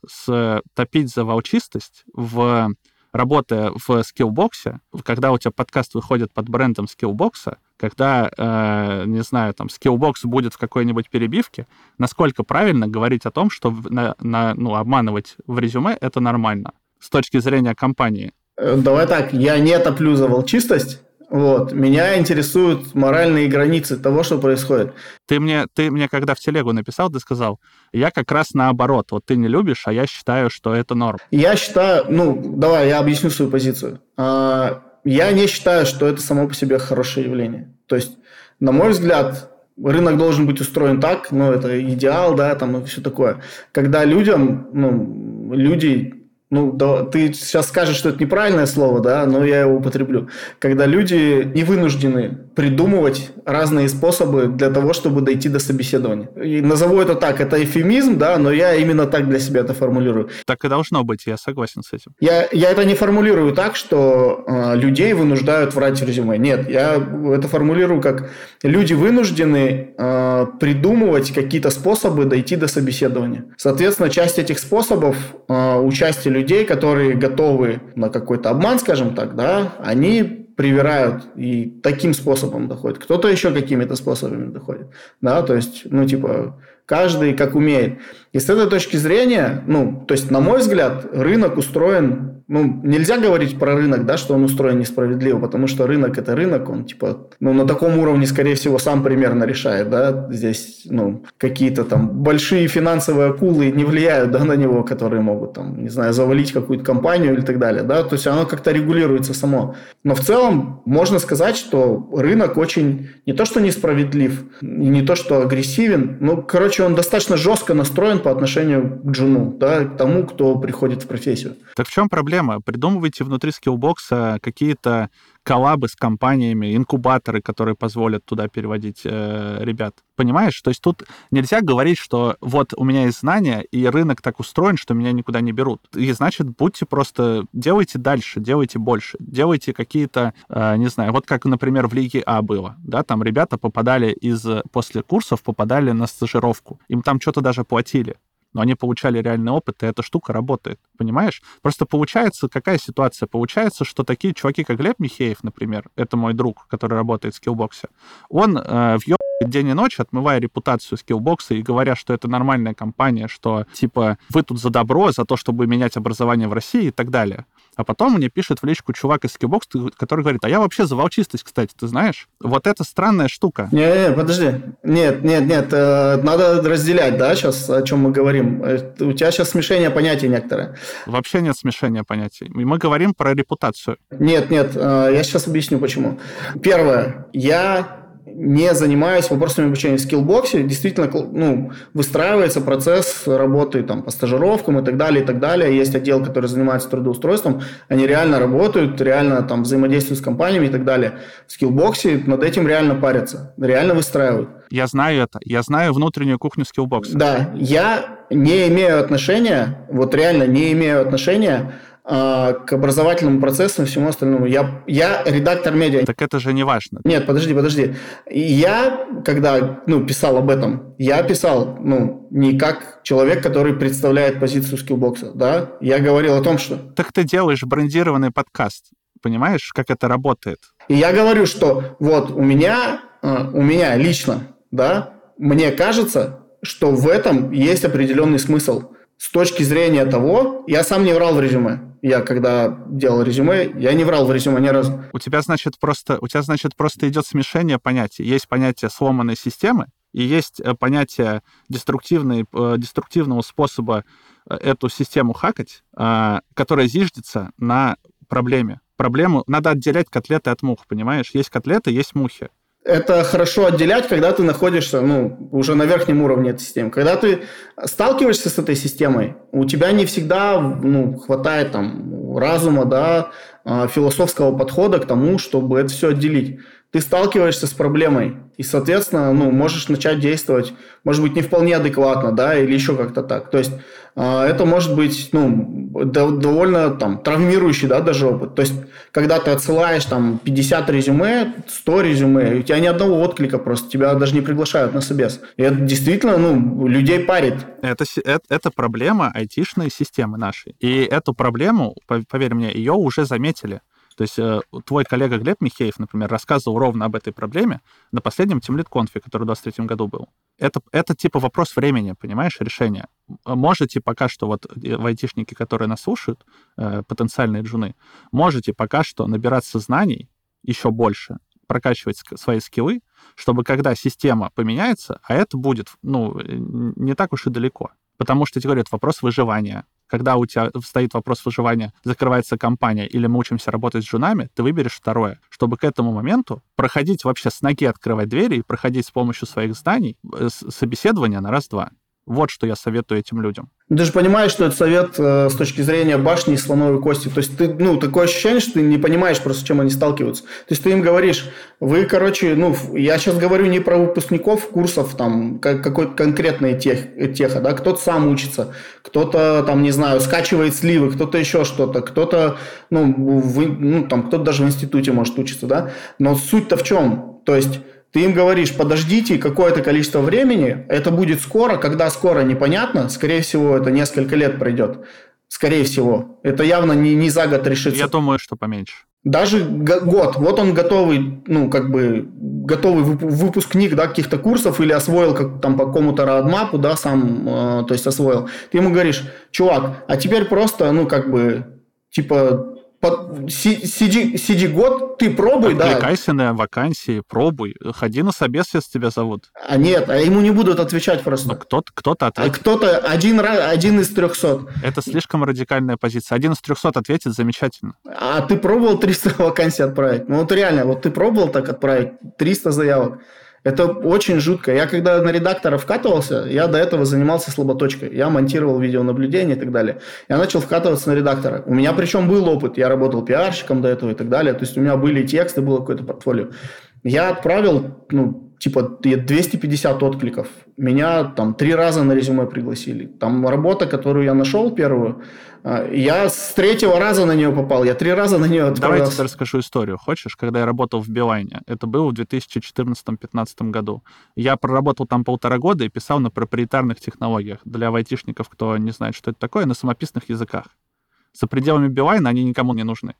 топить за волчистость в работая в Skillbox е, когда у тебя подкаст выходит под брендом Skillbox а, когда, э, не знаю, там, Skillbox будет в какой-нибудь перебивке, насколько правильно говорить о том, что на, на, ну, обманывать в резюме — это нормально с точки зрения компании? Э, давай так, я не топлю за волчистость, вот. Меня интересуют моральные границы того, что происходит. Ты мне, ты мне когда в телегу написал, ты сказал, я как раз наоборот. Вот ты не любишь, а я считаю, что это норм. Я считаю, ну, давай, я объясню свою позицию. А, я не считаю, что это само по себе хорошее явление. То есть, на мой взгляд, рынок должен быть устроен так, ну, это идеал, да, там и все такое. Когда людям, ну, люди ну, да, ты сейчас скажешь, что это неправильное слово, да, но я его употреблю. Когда люди не вынуждены придумывать разные способы для того, чтобы дойти до собеседования. И назову это так, это эфемизм, да, но я именно так для себя это формулирую. Так и должно быть, я согласен с этим. Я, я это не формулирую так, что э, людей вынуждают врать в резюме. Нет, я это формулирую как люди вынуждены э, придумывать какие-то способы дойти до собеседования. Соответственно, часть этих способов э, участия людей, которые готовы на какой-то обман, скажем так, да, они привирают и таким способом доходят. Кто-то еще какими-то способами доходит. Да, то есть, ну, типа, каждый как умеет. И с этой точки зрения, ну, то есть, на мой взгляд, рынок устроен ну, нельзя говорить про рынок, да, что он устроен несправедливо, потому что рынок – это рынок, он, типа, ну, на таком уровне, скорее всего, сам примерно решает, да, здесь, ну, какие-то там большие финансовые акулы не влияют, да, на него, которые могут, там, не знаю, завалить какую-то компанию или так далее, да, то есть оно как-то регулируется само. Но в целом можно сказать, что рынок очень не то, что несправедлив, не то, что агрессивен, ну, короче, он достаточно жестко настроен по отношению к джуну, да, к тому, кто приходит в профессию. Так в чем проблема? Проблема. Придумывайте внутри скиллбокса какие-то коллабы с компаниями, инкубаторы, которые позволят туда переводить э, ребят. Понимаешь? То есть тут нельзя говорить, что вот у меня есть знания, и рынок так устроен, что меня никуда не берут. И значит, будьте просто... Делайте дальше, делайте больше. Делайте какие-то, э, не знаю, вот как, например, в Лиге А было. Да, там ребята попадали из... После курсов попадали на стажировку. Им там что-то даже платили но они получали реальный опыт, и эта штука работает, понимаешь? Просто получается, какая ситуация? Получается, что такие чуваки, как Глеб Михеев, например, это мой друг, который работает в скиллбоксе, он э, в день и ночь, отмывая репутацию скиллбокса и говоря, что это нормальная компания, что, типа, вы тут за добро, за то, чтобы менять образование в России и так далее. А потом мне пишет в личку чувак из Skillbox, который говорит, а я вообще за волчистость, кстати, ты знаешь? Вот это странная штука. Не-не, подожди. Нет, нет, нет, э, надо разделять, да, сейчас, о чем мы говорим. Э, у тебя сейчас смешение понятий некоторые. Вообще нет смешения понятий. Мы говорим про репутацию. Нет, нет, э, я сейчас объясню, почему. Первое, я не занимаюсь вопросами обучения в скиллбоксе, действительно ну, выстраивается процесс работы там, по стажировкам и так далее, и так далее. Есть отдел, который занимается трудоустройством, они реально работают, реально там взаимодействуют с компаниями и так далее. В Skillbox е над этим реально парятся, реально выстраивают. Я знаю это, я знаю внутреннюю кухню Skillbox а. Да, я не имею отношения, вот реально не имею отношения к образовательному процессу и всему остальному. Я, я редактор медиа. Так это же не важно. Нет, подожди, подожди. Я, когда ну, писал об этом, я писал ну, не как человек, который представляет позицию Skillbox а, да? Я говорил о том, что... Так ты делаешь брендированный подкаст. Понимаешь, как это работает? И я говорю, что вот у меня, а, у меня лично, да, мне кажется, что в этом есть определенный смысл. С точки зрения того, я сам не врал в резюме я когда делал резюме, я не врал в резюме ни разу. У тебя, значит, просто, у тебя, значит, просто идет смешение понятий. Есть понятие сломанной системы, и есть э, понятие деструктивной, э, деструктивного способа э, эту систему хакать, которая зиждется на проблеме. Проблему надо отделять котлеты от мух, понимаешь? Есть котлеты, есть мухи это хорошо отделять, когда ты находишься ну, уже на верхнем уровне этой системы. Когда ты сталкиваешься с этой системой, у тебя не всегда ну, хватает там, разума, да, а, философского подхода к тому, чтобы это все отделить ты сталкиваешься с проблемой, и, соответственно, ну, можешь начать действовать, может быть, не вполне адекватно, да, или еще как-то так. То есть э, это может быть, ну, довольно там травмирующий, да, даже опыт. То есть, когда ты отсылаешь там 50 резюме, 100 резюме, у тебя ни одного отклика просто, тебя даже не приглашают на собес. И это действительно, ну, людей парит. Это, это, это проблема айтишной системы нашей. И эту проблему, поверь мне, ее уже заметили. То есть э, твой коллега Глеб Михеев, например, рассказывал ровно об этой проблеме на последнем Тимлит конфе, который в 23 году был. Это, это типа вопрос времени, понимаешь, решения. Можете пока что, вот э, айтишники, которые нас слушают, э, потенциальные джуны, можете пока что набираться знаний еще больше, прокачивать свои скиллы, чтобы когда система поменяется, а это будет, ну, не так уж и далеко. Потому что, тебе говорю, это вопрос выживания когда у тебя стоит вопрос выживания, закрывается компания или мы учимся работать с женами, ты выберешь второе, чтобы к этому моменту проходить вообще с ноги открывать двери и проходить с помощью своих знаний э, собеседование на раз-два. Вот что я советую этим людям. Ты же понимаешь, что это совет э, с точки зрения башни и слоновой кости. То есть ты, ну, такое ощущение, что ты не понимаешь просто, с чем они сталкиваются. То есть ты им говоришь, вы, короче, ну, я сейчас говорю не про выпускников курсов, там, какой-то конкретной тех, теха, да, кто-то сам учится, кто-то, там, не знаю, скачивает сливы, кто-то еще что-то, кто-то, ну, вы, ну, там, кто-то даже в институте может учиться, да. Но суть-то в чем? То есть ты им говоришь, подождите какое-то количество времени, это будет скоро, когда скоро непонятно, скорее всего, это несколько лет пройдет. Скорее всего. Это явно не, не за год решится. Я думаю, что поменьше. Даже год. Вот он готовый, ну, как бы, готовый выпускник, да, каких-то курсов или освоил как, там по какому-то родмапу, да, сам, э, то есть освоил. Ты ему говоришь, чувак, а теперь просто, ну, как бы, типа, под, сиди, сиди год, ты пробуй, да. Откликайся на вакансии, пробуй. Ходи на собес, если тебя зовут. А нет, а ему не будут отвечать просто. Ну, кто-то, а ответит. А кто-то один, один из трехсот. Это слишком радикальная позиция. Один из трехсот ответит замечательно. А ты пробовал 300 [laughs] вакансий отправить? Ну вот реально, вот ты пробовал так отправить 300 заявок? Это очень жутко. Я когда на редактора вкатывался, я до этого занимался слаботочкой. Я монтировал видеонаблюдение и так далее. Я начал вкатываться на редактора. У меня причем был опыт. Я работал пиарщиком до этого и так далее. То есть у меня были тексты, было какое-то портфолио. Я отправил, ну, типа 250 откликов. Меня там три раза на резюме пригласили. Там работа, которую я нашел первую, а, я с третьего раза на нее попал, я три раза на нее отправился. Давай я расскажу историю. Хочешь, когда я работал в Билайне? Это было в 2014-2015 году. Я проработал там полтора года и писал на проприетарных технологиях для айтишников, кто не знает, что это такое, на самописных языках. За пределами Билайна они никому не нужны.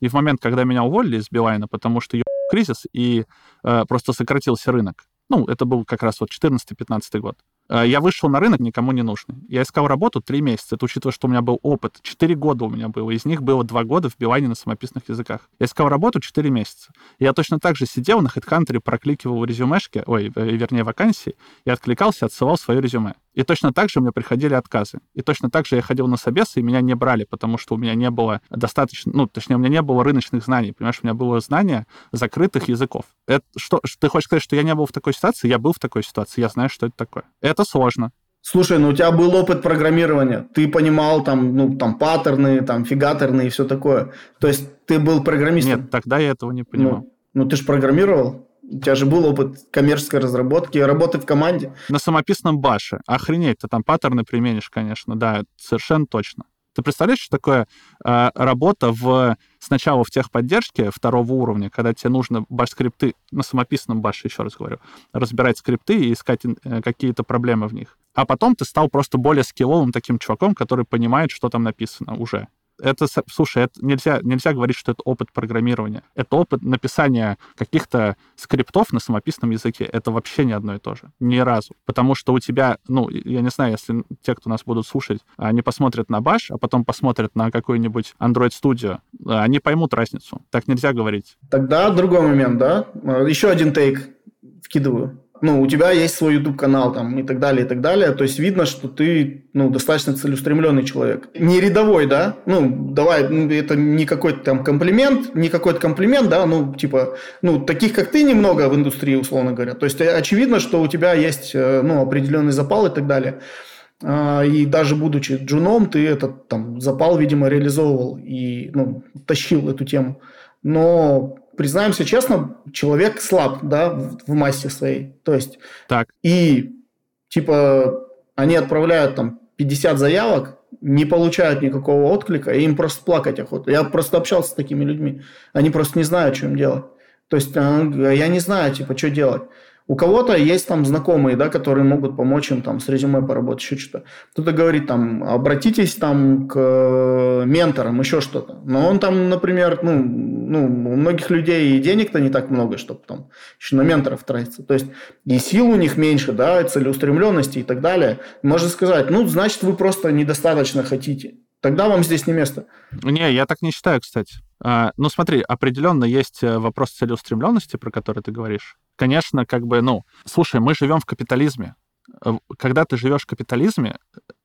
И в момент, когда меня уволили из Билайна, потому что кризис и э, просто сократился рынок, ну, это был как раз вот 14-15 год, Э, я вышел на рынок никому не нужный. Я искал работу три месяца. Это учитывая, что у меня был опыт. Четыре года у меня было. Из них было два года в Билайне на самописных языках. Я искал работу четыре месяца. Я точно так же сидел на HeadHunter, прокликивал резюмешки, ой, э, вернее, вакансии, и откликался, отсылал свое резюме. И точно так же мне приходили отказы. И точно так же я ходил на собесы, и меня не брали, потому что у меня не было достаточно, ну, точнее, у меня не было рыночных знаний. Понимаешь, у меня было знание закрытых языков. Это что, ты хочешь сказать, что я не был в такой ситуации? Я был в такой ситуации, я знаю, что это такое. Это сложно. Слушай, ну у тебя был опыт программирования, ты понимал там, ну, там, паттерны, там, фигаторные и все такое. То есть ты был программистом? Нет, тогда я этого не понимал. Ну, ну ты же программировал? У тебя же был опыт коммерческой разработки, работы в команде. На самописном баше. Охренеть, ты там паттерны применишь, конечно, да, совершенно точно. Ты представляешь, что такое э, работа в сначала в техподдержке второго уровня, когда тебе нужно баш-скрипты, на самописном баше, еще раз говорю, разбирать скрипты и искать э, какие-то проблемы в них. А потом ты стал просто более скилловым таким чуваком, который понимает, что там написано уже это, слушай, это нельзя, нельзя говорить, что это опыт программирования. Это опыт написания каких-то скриптов на самописном языке. Это вообще не одно и то же. Ни разу. Потому что у тебя, ну, я не знаю, если те, кто нас будут слушать, они посмотрят на Bash, а потом посмотрят на какой-нибудь Android Studio, они поймут разницу. Так нельзя говорить. Тогда другой момент, да? Еще один тейк вкидываю ну, у тебя есть свой YouTube-канал там и так далее, и так далее. То есть видно, что ты, ну, достаточно целеустремленный человек. Не рядовой, да? Ну, давай, ну, это не какой-то там комплимент, не какой-то комплимент, да? Ну, типа, ну, таких, как ты, немного в индустрии, условно говоря. То есть э, очевидно, что у тебя есть, э, ну, определенный запал и так далее. А, и даже будучи джуном, ты этот там запал, видимо, реализовывал и, ну, тащил эту тему. Но признаемся честно, человек слаб, да, в, в массе своей. То есть... Так. И, типа, они отправляют там 50 заявок, не получают никакого отклика, и им просто плакать охота. Я просто общался с такими людьми. Они просто не знают, что им делать. То есть, а, я не знаю, типа, что делать. У кого-то есть там знакомые, да, которые могут помочь им там с резюме поработать, еще что-то. Кто-то говорит там, обратитесь там к э, менторам, еще что-то. Но он там, например, ну, ну, у многих людей и денег-то не так много, чтобы там еще на менторов тратиться. То есть и сил у них меньше, да, целеустремленности и так далее. Можно сказать, ну, значит, вы просто недостаточно хотите. Тогда вам здесь не место. Не, я так не считаю, кстати. А, ну, смотри, определенно есть э, вопрос целеустремленности, про который ты говоришь конечно, как бы, ну, слушай, мы живем в капитализме. Э, когда ты живешь в капитализме,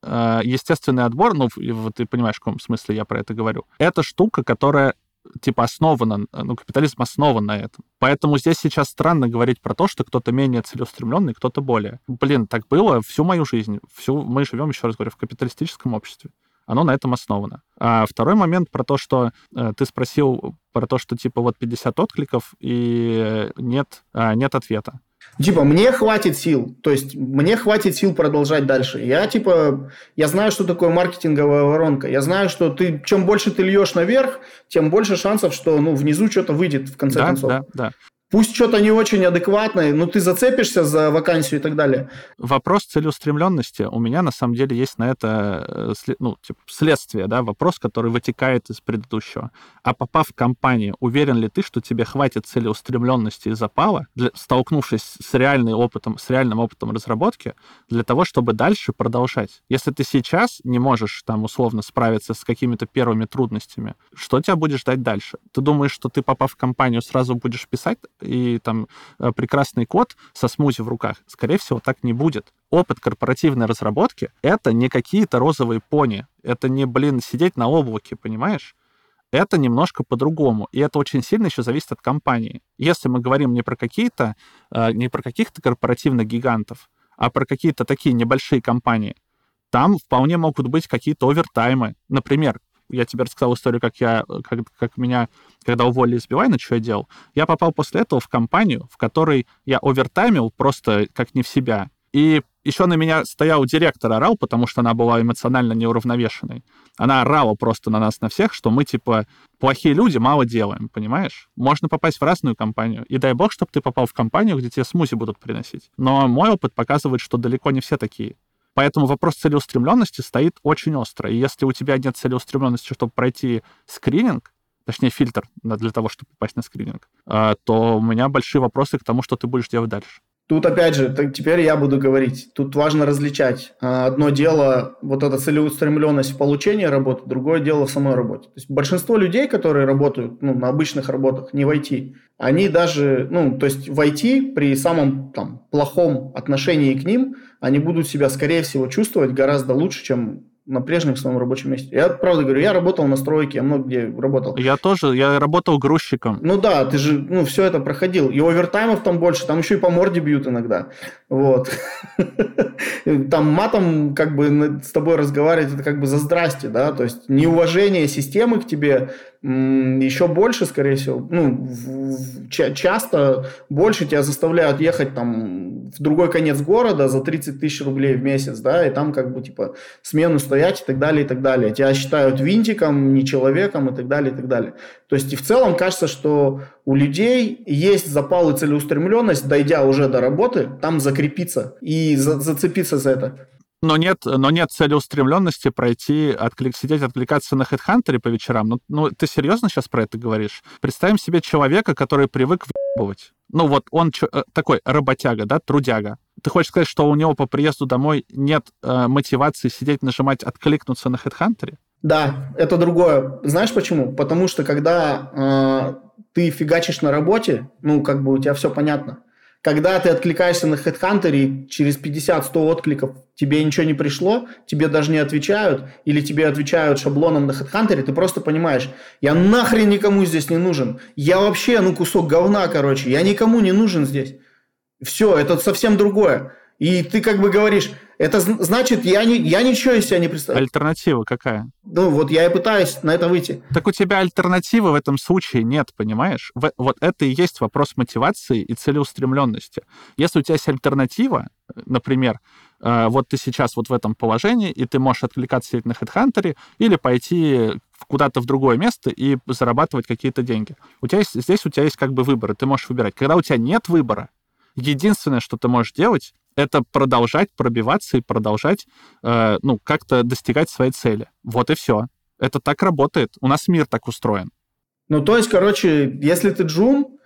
э, естественный отбор, ну, ты понимаешь, в каком смысле я про это говорю, это штука, которая типа основана, ну, капитализм основан на этом. Поэтому здесь сейчас странно говорить про то, что кто-то менее целеустремленный, кто-то более. Блин, так было всю мою жизнь. Всю, мы живем, еще раз говорю, в капиталистическом обществе оно на этом основано. А второй момент про то, что э, ты спросил про то, что типа вот 50 откликов и нет, э, нет ответа. Типа, мне хватит сил, то есть мне хватит сил продолжать дальше. Я типа, я знаю, что такое маркетинговая воронка. Я знаю, что ты, чем больше ты льешь наверх, тем больше шансов, что ну внизу что-то выйдет в конце да, концов. Да, да. Пусть что-то не очень адекватное, но ты зацепишься за вакансию и так далее. Вопрос целеустремленности у меня на самом деле есть на это э, ну, типа, следствие, да, вопрос, который вытекает из предыдущего. А попав в компанию, уверен ли ты, что тебе хватит целеустремленности и запала, для, столкнувшись с реальным опытом, с реальным опытом разработки, для того, чтобы дальше продолжать? Если ты сейчас не можешь там условно справиться с какими-то первыми трудностями, что тебя будет ждать дальше? Ты думаешь, что ты, попав в компанию, сразу будешь писать и там э, прекрасный код со смузи в руках. Скорее всего, так не будет. Опыт корпоративной разработки — это не какие-то розовые пони. Это не, блин, сидеть на облаке, понимаешь? это немножко по-другому. И это очень сильно еще зависит от компании. Если мы говорим не про какие-то, э, не про каких-то корпоративных гигантов, а про какие-то такие небольшие компании, там вполне могут быть какие-то овертаймы. Например, я тебе рассказал историю, как я, как, как меня, когда уволили из Билайна, что я делал. Я попал после этого в компанию, в которой я овертаймил просто как не в себя. И еще на меня стоял директор орал, потому что она была эмоционально неуравновешенной. Она орала просто на нас, на всех, что мы, типа, плохие люди, мало делаем, понимаешь? Можно попасть в разную компанию. И дай бог, чтобы ты попал в компанию, где тебе смузи будут приносить. Но мой опыт показывает, что далеко не все такие. Поэтому вопрос целеустремленности стоит очень остро. И если у тебя нет целеустремленности, чтобы пройти скрининг, точнее фильтр для того, чтобы попасть на скрининг, а, то у меня большие вопросы к тому, что ты будешь делать дальше. Тут опять же, теперь я буду говорить. Тут важно различать. А, одно дело, вот эта целеустремленность в получении работы, другое дело в самой работе. То есть большинство людей, которые работают ну, на обычных работах, не в IT, они даже, ну, то есть в IT при самом там, плохом отношении к ним, они будут себя, скорее всего, чувствовать гораздо лучше, чем на прежнем своем рабочем месте. Я правда говорю, я работал на стройке, я много где работал. Я тоже, я работал грузчиком. Ну да, ты же, ну, все это проходил. И овертаймов там больше, там еще и по морде бьют иногда. Вот. [laughs] Там матом как бы с тобой разговаривать, это как бы за здрасте, да, то есть неуважение системы к тебе, еще больше, скорее всего, ну, ча- часто больше тебя заставляют ехать там в другой конец города за 30 тысяч рублей в месяц, да, и там как бы типа смену стоять и так далее, и так далее. Тебя считают винтиком, не человеком и так далее, и так далее. То есть и в целом кажется, что у людей есть запал и целеустремленность, дойдя уже до работы, там закрепиться и за- зацепиться за это но нет, но нет целеустремленности пройти, отклик, сидеть, откликаться на HeadHunter по вечерам. Ну, ну, ты серьезно сейчас про это говоришь? Представим себе человека, который привык въебывать. Ну, вот он э, такой работяга, да, трудяга. Ты хочешь сказать, что у него по приезду домой нет э, мотивации сидеть, нажимать, откликнуться на HeadHunter? Да, это другое. Знаешь почему? Потому что когда э, ты фигачишь на работе, ну, как бы у тебя все понятно. Когда ты откликаешься на HeadHunter и через 50-100 откликов тебе ничего не пришло, тебе даже не отвечают, или тебе отвечают шаблоном на HeadHunter, ты просто понимаешь, я нахрен никому здесь не нужен. Я вообще, ну, кусок говна, короче. Я никому не нужен здесь. Все, это совсем другое. И ты как бы говоришь, это значит, я, не, я ничего из себя не представляю. Альтернатива какая? Ну, вот я и пытаюсь на это выйти. Так у тебя альтернативы в этом случае нет, понимаешь? В, вот это и есть вопрос мотивации и целеустремленности. Если у тебя есть альтернатива, например, э, вот ты сейчас вот в этом положении, и ты можешь откликаться на HeadHunter или пойти куда-то в другое место и зарабатывать какие-то деньги. У тебя есть, здесь у тебя есть как бы выбор, ты можешь выбирать. Когда у тебя нет выбора, единственное, что ты можешь делать, это продолжать пробиваться и продолжать, э, ну, как-то достигать своей цели. Вот и все. Это так работает. У нас мир так устроен. Ну, то есть, короче, если ты джун,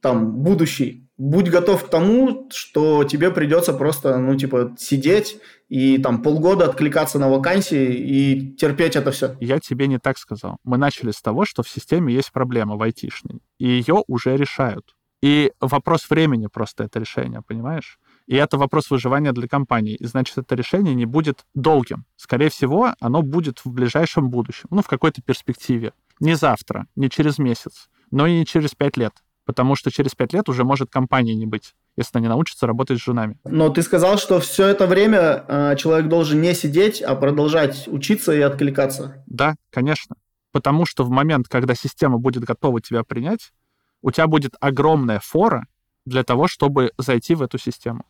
там, будущий, будь готов к тому, что тебе придется просто, ну, типа, сидеть и там полгода откликаться на вакансии и терпеть это все. Я тебе не так сказал. Мы начали с того, что в системе есть проблема в айтишной, и ее уже решают. И вопрос времени просто это решение, понимаешь? И это вопрос выживания для компании. И значит, это решение не будет долгим. Скорее всего, оно будет в ближайшем будущем, ну, в какой-то перспективе. Не завтра, не через месяц, но и не через пять лет. Потому что через пять лет уже может компании не быть, если они научатся работать с женами. Но ты сказал, что все это время э, человек должен не сидеть, а продолжать учиться и откликаться. Да, конечно. Потому что в момент, когда система будет готова тебя принять, у тебя будет огромная фора для того, чтобы зайти в эту систему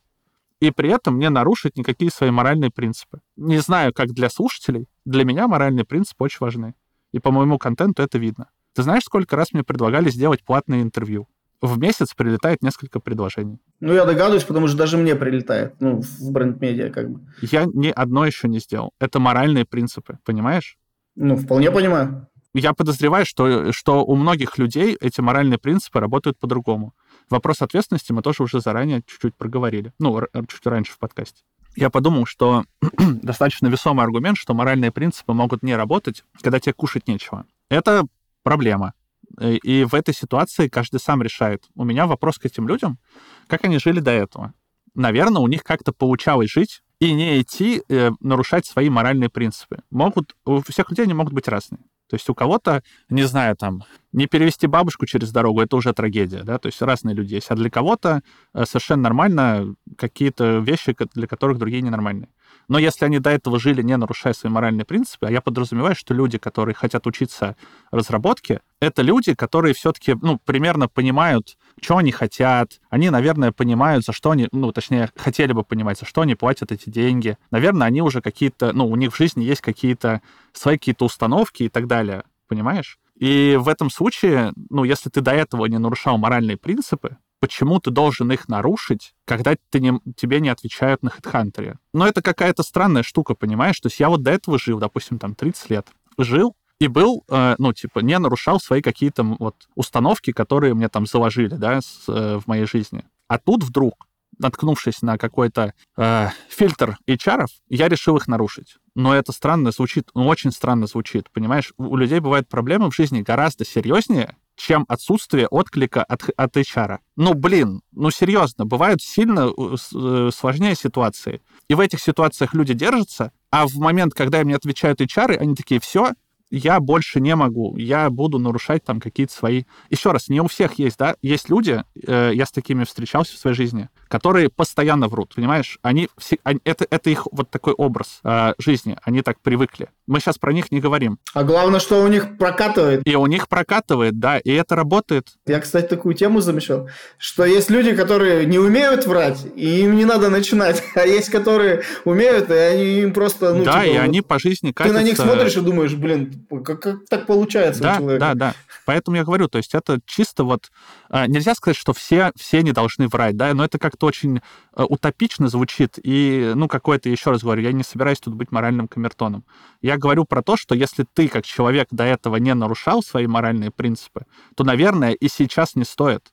и при этом не нарушить никакие свои моральные принципы. Не знаю, как для слушателей, для меня моральные принципы очень важны. И по моему контенту это видно. Ты знаешь, сколько раз мне предлагали сделать платное интервью? В месяц прилетает несколько предложений. Ну, я догадываюсь, потому что даже мне прилетает, ну, в бренд-медиа как бы. Я ни одно еще не сделал. Это моральные принципы, понимаешь? Ну, вполне понимаю. Я подозреваю, что, что у многих людей эти моральные принципы работают по-другому. Вопрос ответственности мы тоже уже заранее чуть-чуть проговорили. Ну, чуть раньше в подкасте. Я подумал, что [clears throat] достаточно весомый аргумент, что моральные принципы могут не работать, когда тебе кушать нечего. Это проблема. И в этой ситуации каждый сам решает. У меня вопрос к этим людям, как они жили до этого. Наверное, у них как-то получалось жить и не идти э, нарушать свои моральные принципы. Могут, у всех людей они могут быть разные. То есть у кого-то, не знаю, там, не перевести бабушку через дорогу, это уже трагедия, да, то есть разные люди есть. А для кого-то э, совершенно нормально какие-то вещи, для которых другие ненормальные. Но если они до этого жили, не нарушая свои моральные принципы, а я подразумеваю, что люди, которые хотят учиться разработке, это люди, которые все-таки, ну, примерно понимают, что они хотят. Они, наверное, понимают, за что они, ну, точнее, хотели бы понимать, за что они платят эти деньги. Наверное, они уже какие-то, ну, у них в жизни есть какие-то свои какие-то установки и так далее, понимаешь? И в этом случае, ну, если ты до этого не нарушал моральные принципы, почему ты должен их нарушить, когда ты не, тебе не отвечают на HeadHunter? Но это какая-то странная штука, понимаешь? То есть я вот до этого жил, допустим, там 30 лет, жил, и был, э, ну, типа, не нарушал свои какие-то вот установки, которые мне там заложили, да, с, э, в моей жизни. А тут вдруг наткнувшись на какой-то э, фильтр HR, я решил их нарушить. Но это странно звучит, ну, очень странно звучит, понимаешь? У людей бывают проблемы в жизни гораздо серьезнее, чем отсутствие отклика от, от HR. Ну, блин, ну, серьезно, бывают сильно э, э, сложнее ситуации. И в этих ситуациях люди держатся, а в момент, когда им не отвечают HR, они такие, все, я больше не могу, я буду нарушать там какие-то свои... Еще раз, не у всех есть, да, есть люди, э, я с такими встречался в своей жизни, которые постоянно врут, понимаешь? Они, все, они это, это их вот такой образ э, жизни, они так привыкли. Мы сейчас про них не говорим. А главное, что у них прокатывает. И у них прокатывает, да, и это работает. Я, кстати, такую тему замечал, что есть люди, которые не умеют врать, и им не надо начинать, [laughs] а есть, которые умеют, и они им просто... Ну, да, типа, и вот, они по жизни катятся... Ты на них смотришь и думаешь, блин, как, как так получается да, у человека? Да, да, Поэтому я говорю, то есть это чисто вот... А, нельзя сказать, что все, все не должны врать, да, но это как-то очень э, утопично звучит, и, ну, какое-то, еще раз говорю, я не собираюсь тут быть моральным камертоном. Я говорю про то, что если ты, как человек, до этого не нарушал свои моральные принципы, то, наверное, и сейчас не стоит.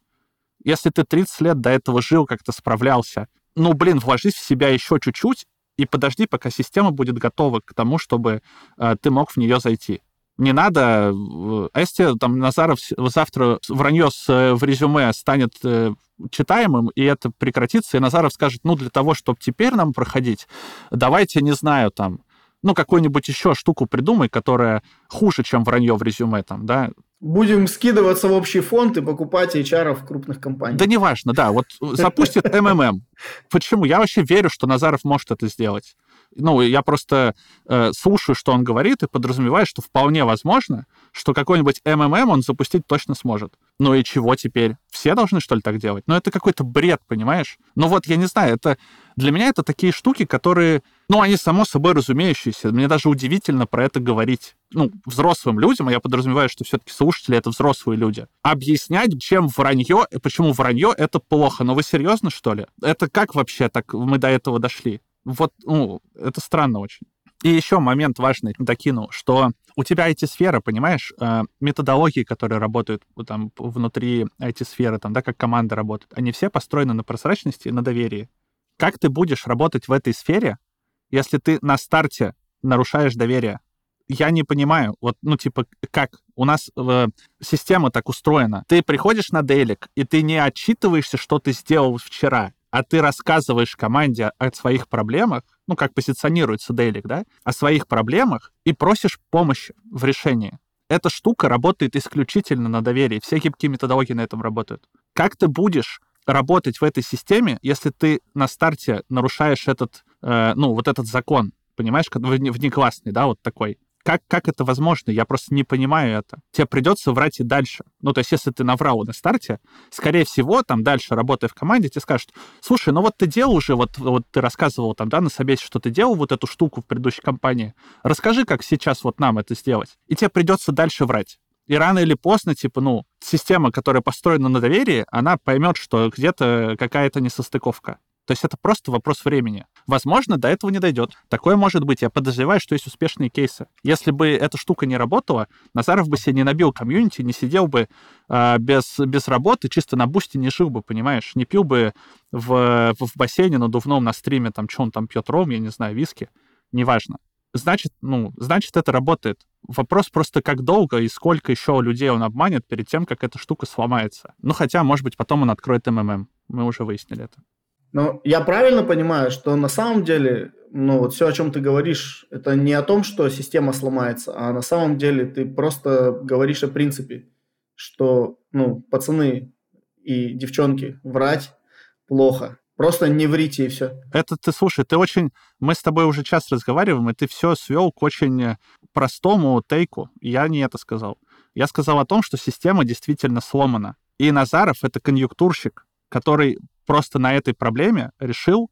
Если ты 30 лет до этого жил, как-то справлялся, ну, блин, вложись в себя еще чуть-чуть и подожди, пока система будет готова к тому, чтобы э, ты мог в нее зайти. Не надо, если там Назаров завтра вранье с, э, в резюме станет э, читаемым, и это прекратится, и Назаров скажет, ну, для того, чтобы теперь нам проходить, давайте, не знаю, там, ну, какую-нибудь еще штуку придумай, которая хуже, чем вранье в резюме, там, да, Будем скидываться в общий фонд и покупать HR в крупных компаниях. Да неважно, да. Вот запустит [laughs] МММ. Почему? Я вообще верю, что Назаров может это сделать. Ну, я просто э, слушаю, что он говорит, и подразумеваю, что вполне возможно, что какой-нибудь МММ он запустить точно сможет. Ну и чего теперь? Все должны, что ли, так делать? Ну, это какой-то бред, понимаешь? Ну вот, я не знаю, это... Для меня это такие штуки, которые... Ну, они само собой разумеющиеся. Мне даже удивительно про это говорить. Ну, взрослым людям, а я подразумеваю, что все-таки слушатели — это взрослые люди. Объяснять, чем вранье, почему вранье — это плохо. Но вы серьезно, что ли? Это как вообще так мы до этого дошли? Вот, ну, это странно очень. И еще момент важный докину, что у тебя IT-сфера, понимаешь, э, методологии, которые работают там внутри IT-сферы, там, да, как команда работает, они все построены на прозрачности и на доверии. Как ты будешь работать в этой сфере, если ты на старте нарушаешь доверие? Я не понимаю, вот, ну, типа, как? У нас э, система так устроена. Ты приходишь на делик, и ты не отчитываешься, что ты сделал вчера а ты рассказываешь команде о своих проблемах, ну, как позиционируется Дейлик, да, о своих проблемах и просишь помощи в решении. Эта штука работает исключительно на доверии. Все гибкие методологии на этом работают. Как ты будешь работать в этой системе, если ты на старте нарушаешь этот, э, ну, вот этот закон, понимаешь, внеклассный, да, вот такой как, как это возможно? Я просто не понимаю это. Тебе придется врать и дальше. Ну, то есть, если ты наврал на старте, скорее всего, там дальше, работая в команде, тебе скажут, слушай, ну вот ты делал уже, вот, вот ты рассказывал там, да, на собесе, что ты делал вот эту штуку в предыдущей компании. Расскажи, как сейчас вот нам это сделать. И тебе придется дальше врать. И рано или поздно, типа, ну, система, которая построена на доверии, она поймет, что где-то какая-то несостыковка. То есть это просто вопрос времени. Возможно, до этого не дойдет. Такое может быть. Я подозреваю, что есть успешные кейсы. Если бы эта штука не работала, Назаров бы себе не набил комьюнити, не сидел бы э, без, без работы, чисто на бусте не жил бы, понимаешь? Не пил бы в, в, бассейне надувном на стриме, там, что он там пьет, ром, я не знаю, виски. Неважно. Значит, ну, значит, это работает. Вопрос просто, как долго и сколько еще людей он обманет перед тем, как эта штука сломается. Ну, хотя, может быть, потом он откроет МММ. Мы уже выяснили это. Но я правильно понимаю, что на самом деле, ну вот все, о чем ты говоришь, это не о том, что система сломается, а на самом деле ты просто говоришь о принципе, что, ну, пацаны и девчонки, врать плохо. Просто не врите и все. Это ты, слушай, ты очень... Мы с тобой уже час разговариваем, и ты все свел к очень простому тейку. Я не это сказал. Я сказал о том, что система действительно сломана. И Назаров — это конъюнктурщик, который просто на этой проблеме решил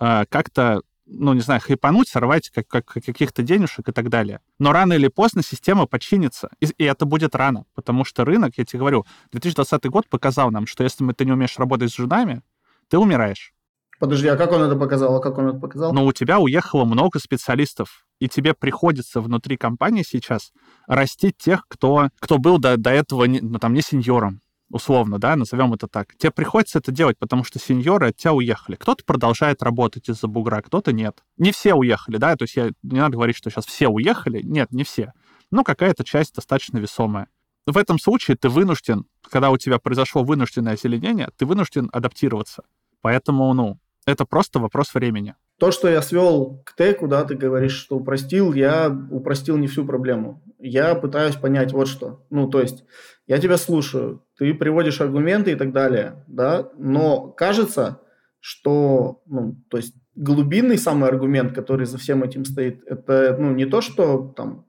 э, как-то ну, не знаю, хайпануть, сорвать как, как, каких-то денежек и так далее. Но рано или поздно система починится. И, и это будет рано, потому что рынок, я тебе говорю, 2020 год показал нам, что если ты не умеешь работать с женами, ты умираешь. Подожди, а как он это показал? А как он это показал? Но у тебя уехало много специалистов, и тебе приходится внутри компании сейчас растить тех, кто, кто был до, до этого не, ну, там, не сеньором, условно, да, назовем это так, тебе приходится это делать, потому что сеньоры от тебя уехали. Кто-то продолжает работать из-за бугра, кто-то нет. Не все уехали, да, то есть я, не надо говорить, что сейчас все уехали. Нет, не все. Но какая-то часть достаточно весомая. В этом случае ты вынужден, когда у тебя произошло вынужденное озеленение, ты вынужден адаптироваться. Поэтому, ну, это просто вопрос времени. То, что я свел к теку, да, ты говоришь, что упростил, я упростил не всю проблему. Я пытаюсь понять вот что. Ну, то есть, я тебя слушаю, ты приводишь аргументы и так далее, да, но кажется, что, ну, то есть глубинный самый аргумент, который за всем этим стоит, это, ну, не то, что там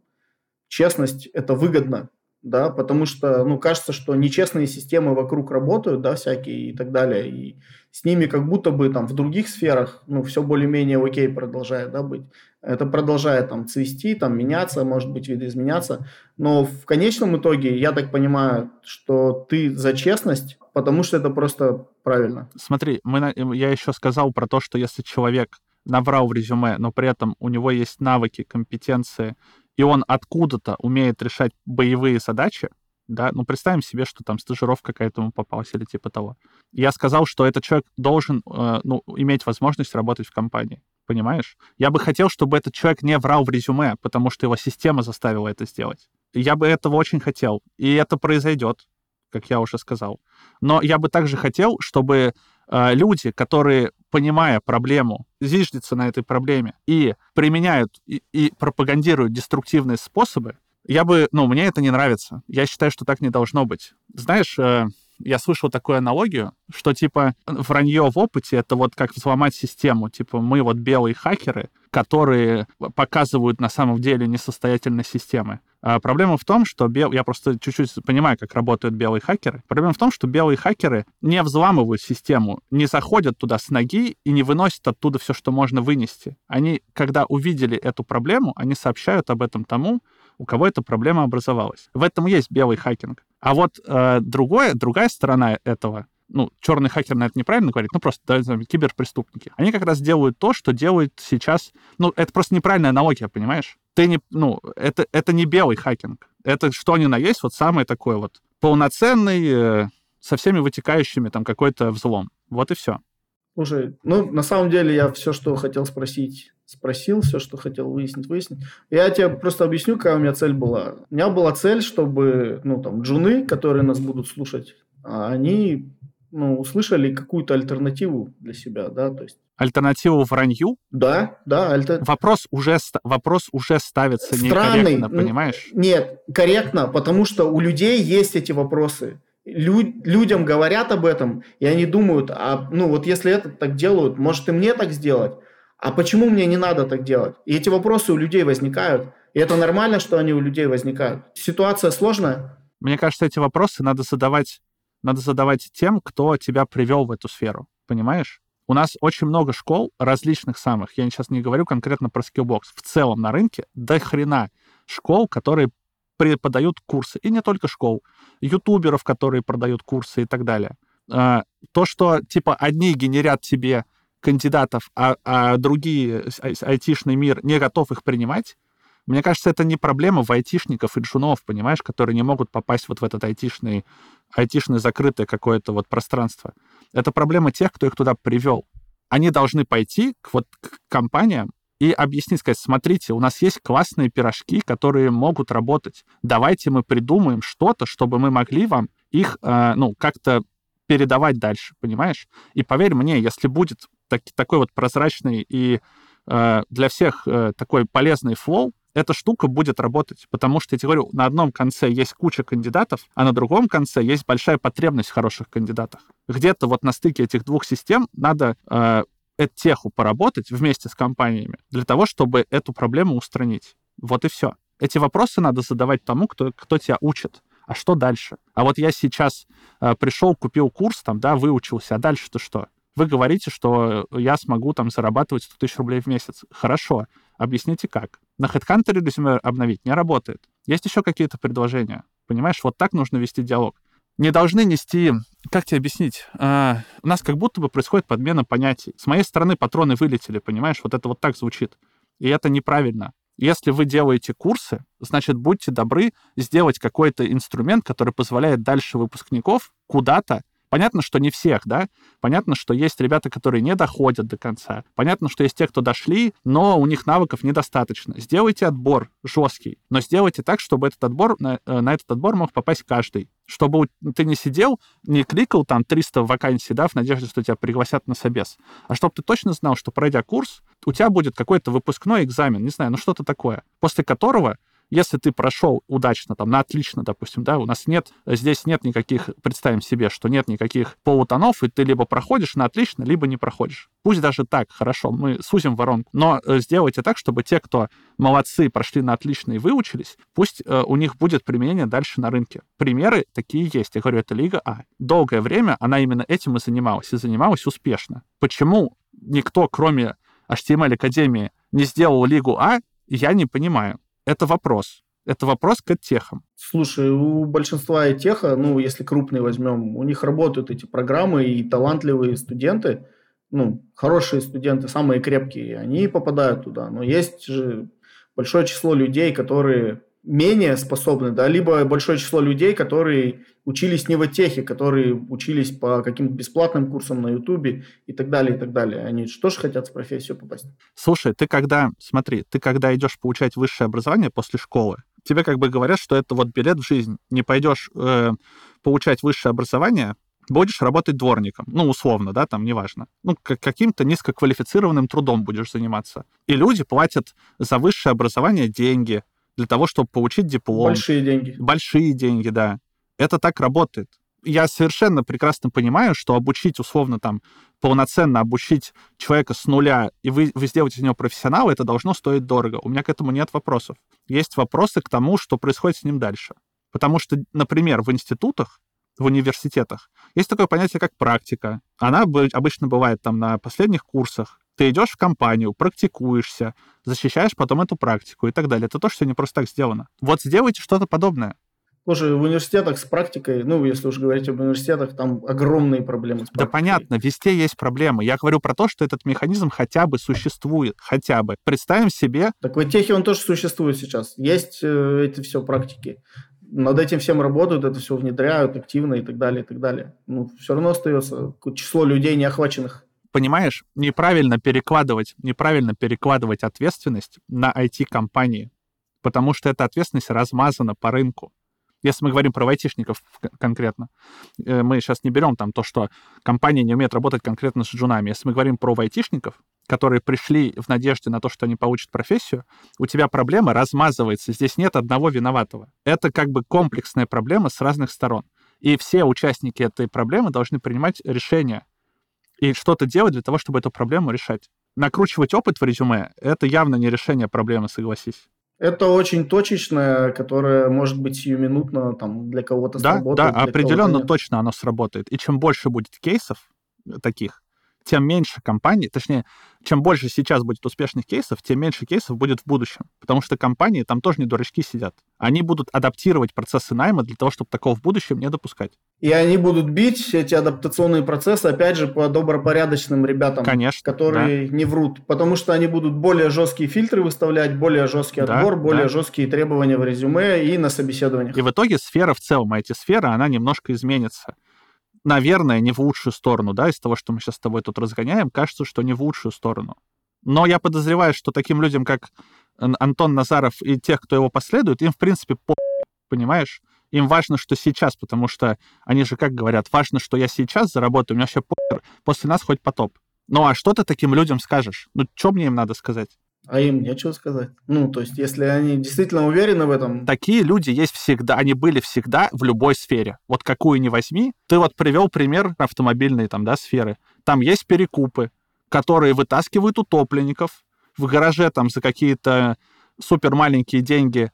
честность – это выгодно, да, потому что, ну, кажется, что нечестные системы вокруг работают, да, всякие и так далее, и с ними как будто бы там в других сферах, ну, все более-менее окей продолжает, да, быть. Это продолжает там цвести, там меняться, может быть, видоизменяться, но в конечном итоге, я так понимаю, что ты за честность, потому что это просто правильно. Смотри, мы, я еще сказал про то, что если человек наврал в резюме, но при этом у него есть навыки, компетенции, и он откуда-то умеет решать боевые задачи, да, ну, представим себе, что там стажировка какая-то ему попалась или типа того. Я сказал, что этот человек должен, э, ну, иметь возможность работать в компании, понимаешь? Я бы хотел, чтобы этот человек не врал в резюме, потому что его система заставила это сделать. Я бы этого очень хотел, и это произойдет, как я уже сказал. Но я бы также хотел, чтобы э, люди, которые понимая проблему, зиждется на этой проблеме и применяют и, и пропагандируют деструктивные способы, я бы, ну, мне это не нравится. Я считаю, что так не должно быть. Знаешь, э, я слышал такую аналогию, что, типа, вранье в опыте — это вот как взломать систему. Типа, мы вот белые хакеры, которые показывают на самом деле несостоятельность системы. А проблема в том, что бел... я просто чуть-чуть понимаю, как работают белые хакеры. Проблема в том, что белые хакеры не взламывают систему, не заходят туда с ноги и не выносят оттуда все, что можно вынести. Они, когда увидели эту проблему, они сообщают об этом тому, у кого эта проблема образовалась. В этом есть белый хакинг. А вот э, другое, другая сторона этого, ну, черный хакер на это неправильно говорит, ну, просто, да, киберпреступники. Они как раз делают то, что делают сейчас... Ну, это просто неправильная аналогия, понимаешь? Ты не... Ну, это, это не белый хакинг. Это что ни на есть, вот самый такой вот полноценный, э, со всеми вытекающими там какой-то взлом. Вот и все. Слушай, ну, на самом деле я все, что хотел спросить, спросил, все, что хотел выяснить, выяснить. Я тебе просто объясню, какая у меня цель была. У меня была цель, чтобы, ну, там, джуны, которые нас будут слушать, а они ну, услышали какую-то альтернативу для себя, да, то есть... Альтернативу вранью? Да, да. Альтер... Вопрос, уже, вопрос уже ставится Странный. некорректно, понимаешь? Нет, корректно, потому что у людей есть эти вопросы. Лю- людям говорят об этом, и они думают, а, ну, вот если это так делают, может и мне так сделать? А почему мне не надо так делать? И эти вопросы у людей возникают. И это нормально, что они у людей возникают. Ситуация сложная. Мне кажется, эти вопросы надо задавать надо задавать тем, кто тебя привел в эту сферу, понимаешь? У нас очень много школ различных самых. Я сейчас не говорю конкретно про Skillbox. В целом на рынке до хрена школ, которые преподают курсы. И не только школ. Ютуберов, которые продают курсы и так далее. А, то, что, типа, одни генерят тебе кандидатов, а, а другие, айтишный мир, не готов их принимать, мне кажется, это не проблема в айтишников и джунов, понимаешь, которые не могут попасть вот в этот айтишный, айтишное закрытое какое-то вот пространство. Это проблема тех, кто их туда привел. Они должны пойти к, вот, к компаниям и объяснить, сказать, смотрите, у нас есть классные пирожки, которые могут работать. Давайте мы придумаем что-то, чтобы мы могли вам их, э, ну, как-то передавать дальше, понимаешь? И поверь мне, если будет так, такой вот прозрачный и э, для всех э, такой полезный флоу, эта штука будет работать, потому что, я тебе говорю, на одном конце есть куча кандидатов, а на другом конце есть большая потребность в хороших кандидатах. Где-то вот на стыке этих двух систем надо э, теху поработать вместе с компаниями для того, чтобы эту проблему устранить. Вот и все. Эти вопросы надо задавать тому, кто, кто тебя учит. А что дальше? А вот я сейчас э, пришел, купил курс, там, да, выучился, а дальше-то что? Вы говорите, что я смогу там зарабатывать 100 тысяч рублей в месяц. Хорошо. Объясните, как. На HeadHunter резюме обновить не работает. Есть еще какие-то предложения. Понимаешь, вот так нужно вести диалог. Не должны нести... Как тебе объяснить? А, у нас как будто бы происходит подмена понятий. С моей стороны патроны вылетели, понимаешь? Вот это вот так звучит. И это неправильно. Если вы делаете курсы, значит, будьте добры сделать какой-то инструмент, который позволяет дальше выпускников куда-то Понятно, что не всех, да? Понятно, что есть ребята, которые не доходят до конца. Понятно, что есть те, кто дошли, но у них навыков недостаточно. Сделайте отбор жесткий, но сделайте так, чтобы этот отбор, на, э, на этот отбор мог попасть каждый. Чтобы ты не сидел, не кликал там 300 вакансий, да, в надежде, что тебя пригласят на собес, а чтобы ты точно знал, что пройдя курс, у тебя будет какой-то выпускной экзамен, не знаю, ну что-то такое, после которого Если ты прошел удачно, там, на отлично, допустим, да, у нас нет, здесь нет никаких, представим себе, что нет никаких полутонов, и ты либо проходишь на отлично, либо не проходишь. Пусть даже так, хорошо, мы сузим воронку, но э, сделайте так, чтобы те, кто молодцы, прошли на отлично и выучились, пусть э, у них будет применение дальше на рынке. Примеры такие есть. Я говорю, это Лига А. Долгое время она именно этим и занималась, и занималась успешно. Почему никто, кроме HTML Академии, не сделал Лигу А, я не понимаю. Это вопрос. Это вопрос к техам. Слушай, у большинства теха, ну, если крупные возьмем, у них работают эти программы, и талантливые студенты, ну, хорошие студенты, самые крепкие, они попадают туда. Но есть же большое число людей, которые менее способны, да, либо большое число людей, которые учились не в техе, которые учились по каким-то бесплатным курсам на Ютубе и так далее, и так далее. Они же тоже хотят в профессию попасть. Слушай, ты когда, смотри, ты когда идешь получать высшее образование после школы, тебе как бы говорят, что это вот билет в жизнь. Не пойдешь э, получать высшее образование, будешь работать дворником, ну, условно, да, там, неважно. Ну, каким-то низкоквалифицированным трудом будешь заниматься. И люди платят за высшее образование деньги, для того, чтобы получить диплом. Большие деньги. Большие деньги, да. Это так работает. Я совершенно прекрасно понимаю, что обучить, условно, там, полноценно обучить человека с нуля, и вы, вы сделаете из него профессионала, это должно стоить дорого. У меня к этому нет вопросов. Есть вопросы к тому, что происходит с ним дальше. Потому что, например, в институтах, в университетах есть такое понятие, как практика. Она обычно бывает там на последних курсах, ты идешь в компанию, практикуешься, защищаешь потом эту практику и так далее. Это то, что не просто так сделано. Вот сделайте что-то подобное. Слушай, в университетах с практикой, ну, если уж говорить об университетах, там огромные проблемы с практикой. Да понятно, везде есть проблемы. Я говорю про то, что этот механизм хотя бы существует, хотя бы. Представим себе... Так в техе он тоже существует сейчас. Есть э, эти все практики. Над этим всем работают, это все внедряют активно и так далее, и так далее. Ну, все равно остается число людей, не охваченных понимаешь, неправильно перекладывать, неправильно перекладывать ответственность на IT-компании, потому что эта ответственность размазана по рынку. Если мы говорим про айтишников конкретно, э, мы сейчас не берем там то, что компания не умеет работать конкретно с джунами. Если мы говорим про айтишников, которые пришли в надежде на то, что они получат профессию, у тебя проблема размазывается. Здесь нет одного виноватого. Это как бы комплексная проблема с разных сторон. И все участники этой проблемы должны принимать решения и что-то делать для того, чтобы эту проблему решать. Накручивать опыт в резюме — это явно не решение проблемы, согласись. Это очень точечное, которое может быть сиюминутно там, для кого-то да, сработает. Да, определенно точно оно сработает. И чем больше будет кейсов таких, тем меньше компаний, точнее, чем больше сейчас будет успешных кейсов, тем меньше кейсов будет в будущем. Потому что компании там тоже не дурачки сидят. Они будут адаптировать процессы найма для того, чтобы такого в будущем не допускать. И они будут бить эти адаптационные процессы, опять же, по добропорядочным ребятам, Конечно, которые да. не врут. Потому что они будут более жесткие фильтры выставлять, более жесткий отбор, да, более да. жесткие требования в резюме и на собеседованиях. И в итоге сфера в целом, IT-сфера, она немножко изменится наверное, не в лучшую сторону, да, из того, что мы сейчас с тобой тут разгоняем, кажется, что не в лучшую сторону. Но я подозреваю, что таким людям, как Антон Назаров и тех, кто его последует, им, в принципе, по понимаешь? Им важно, что сейчас, потому что они же как говорят, важно, что я сейчас заработаю, у меня вообще по после нас хоть потоп. Ну а что ты таким людям скажешь? Ну, что мне им надо сказать? А им нечего сказать. Ну, то есть, если они действительно уверены в этом... Такие люди есть всегда, они были всегда в любой сфере. Вот какую ни возьми. Ты вот привел пример автомобильной там, да, сферы. Там есть перекупы, которые вытаскивают утопленников в гараже там за какие-то супер маленькие деньги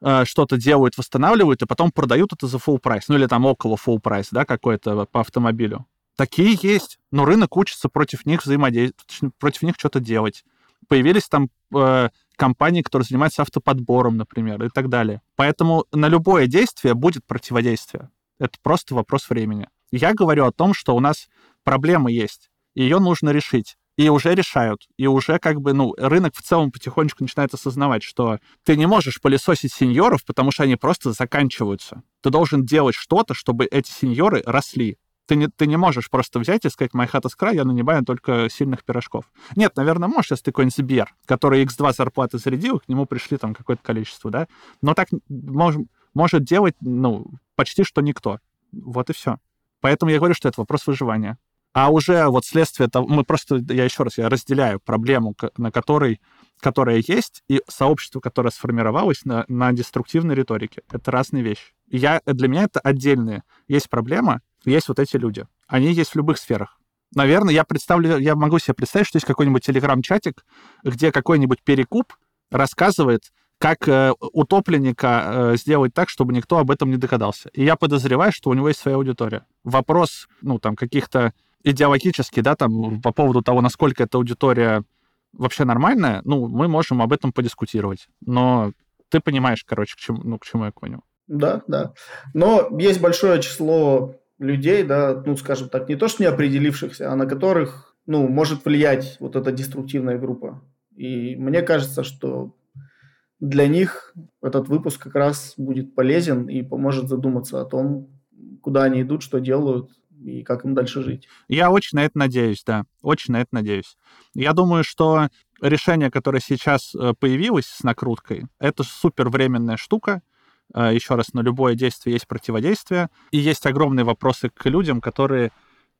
э, что-то делают, восстанавливают, и потом продают это за full прайс. Ну, или там около full прайс, да, какой-то по автомобилю. Такие есть, но рынок учится против них взаимодействовать, против них что-то делать появились там э, компании, которые занимаются автоподбором, например, и так далее. Поэтому на любое действие будет противодействие. Это просто вопрос времени. Я говорю о том, что у нас проблема есть, ее нужно решить. И уже решают. И уже как бы, ну, рынок в целом потихонечку начинает осознавать, что ты не можешь пылесосить сеньоров, потому что они просто заканчиваются. Ты должен делать что-то, чтобы эти сеньоры росли. Ты не, ты не можешь просто взять и сказать, моя хата с края, я нанимаю только сильных пирожков. Нет, наверное, можешь, если ты какой-нибудь Сбер, который X2 зарплаты зарядил, к нему пришли там какое-то количество, да? Но так мож, может делать, ну, почти что никто. Вот и все. Поэтому я говорю, что это вопрос выживания. А уже вот следствие того, мы просто, я еще раз, я разделяю проблему, на которой которое есть, и сообщество, которое сформировалось на, на деструктивной риторике. Это разные вещи. Я, для меня это отдельные. Есть проблема, есть вот эти люди. Они есть в любых сферах. Наверное, я представлю, я могу себе представить, что есть какой-нибудь телеграм-чатик, где какой-нибудь перекуп рассказывает, как э, утопленника э, сделать так, чтобы никто об этом не догадался. И я подозреваю, что у него есть своя аудитория. Вопрос, ну, там, каких-то идеологический, да, там, по поводу того, насколько эта аудитория вообще нормальная, ну, мы можем об этом подискутировать. Но ты понимаешь, короче, к чему, ну, к чему я понял. Да, да. Но есть большое число людей, да, ну, скажем так, не то, что не определившихся, а на которых, ну, может влиять вот эта деструктивная группа. И мне кажется, что для них этот выпуск как раз будет полезен и поможет задуматься о том, куда они идут, что делают и как им дальше жить. Я очень на это надеюсь, да, очень на это надеюсь. Я думаю, что решение, которое сейчас э, появилось с накруткой, это супер временная штука, Э, еще раз, на любое действие есть противодействие, и есть огромные вопросы к людям, которые,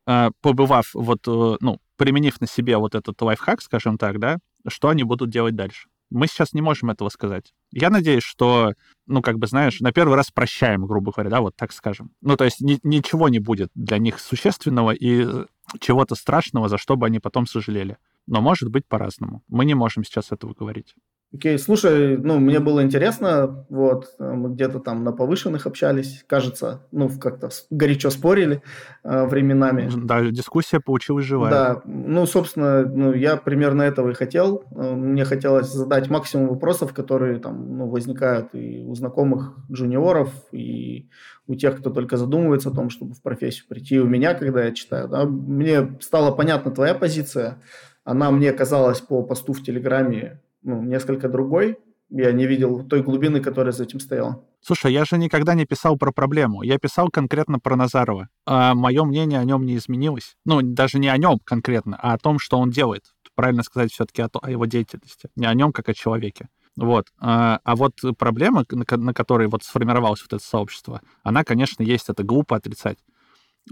э, побывав, вот, ну, применив на себе вот этот лайфхак, скажем так, да, что они будут делать дальше. Мы сейчас не можем этого сказать. Я надеюсь, что, ну, как бы, знаешь, на первый раз прощаем, грубо говоря, да, вот так скажем. Ну, то есть ни, ничего не будет для них существенного и чего-то страшного, за что бы они потом сожалели. Но может быть по-разному. Мы не можем сейчас этого говорить. Окей, слушай, ну, мне было интересно, вот, мы где-то там на повышенных общались, кажется, ну, как-то горячо спорили э, временами. Да, дискуссия получилась живая. Да, ну, собственно, ну, я примерно этого и хотел. Э, мне хотелось задать максимум вопросов, которые там, ну, возникают и у знакомых джуниоров, и у тех, кто только задумывается о том, чтобы в профессию прийти, и у меня, когда я читаю, да, мне стала понятна твоя позиция, она мне казалась по посту в Телеграме ну, несколько другой. Я не видел той глубины, которая за этим стояла. Слушай, я же никогда не писал про проблему. Я писал конкретно про Назарова. А мое мнение о нем не изменилось. Ну, даже не о нем конкретно, а о том, что он делает. Правильно сказать все-таки о, о его деятельности. Не о нем, как о человеке. Вот. А, а вот проблема, на, которой вот сформировалось вот это сообщество, она, конечно, есть. Это глупо отрицать.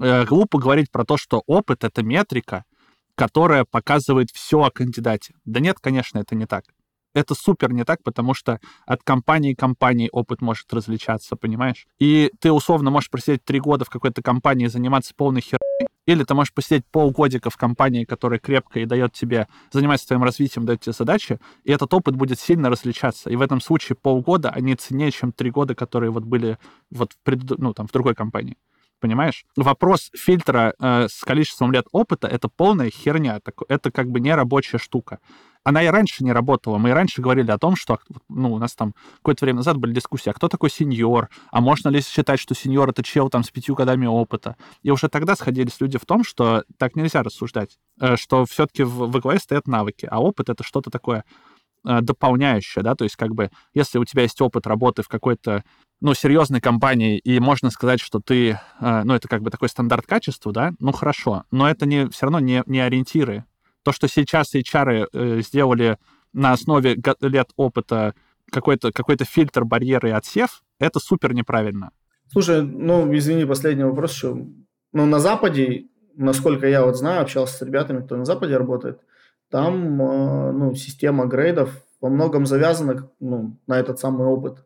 Э, глупо говорить про то, что опыт — это метрика, которая показывает все о кандидате. Да нет, конечно, это не так это супер не так, потому что от компании к компании опыт может различаться, понимаешь? И ты условно можешь просидеть три года в какой-то компании и заниматься полной херней, или ты можешь посидеть полгодика в компании, которая крепкая и дает тебе, заниматься твоим развитием, дает тебе задачи, и этот опыт будет сильно различаться. И в этом случае полгода, они ценнее, чем три года, которые вот были вот в, пред... ну, там, в другой компании. Понимаешь? Вопрос фильтра э, с количеством лет опыта — это полная херня. Это как бы не рабочая штука она и раньше не работала. Мы и раньше говорили о том, что ну, у нас там какое-то время назад были дискуссии, а кто такой сеньор, а можно ли считать, что сеньор — это чел там с пятью годами опыта. И уже тогда сходились люди в том, что так нельзя рассуждать, э, что все-таки в, в главе стоят навыки, а опыт — это что-то такое э, дополняющее, да, то есть как бы если у тебя есть опыт работы в какой-то ну, серьезной компании, и можно сказать, что ты, э, ну, это как бы такой стандарт качества, да, ну, хорошо, но это не, все равно не, не ориентиры то, что сейчас HR э, сделали на основе лет опыта какой-то какой фильтр, барьеры и отсев, это супер неправильно. Слушай, ну, извини, последний вопрос еще. Ну, на Западе, насколько я вот знаю, общался с ребятами, кто на Западе работает, там, э, ну, система грейдов во многом завязана ну, на этот самый опыт.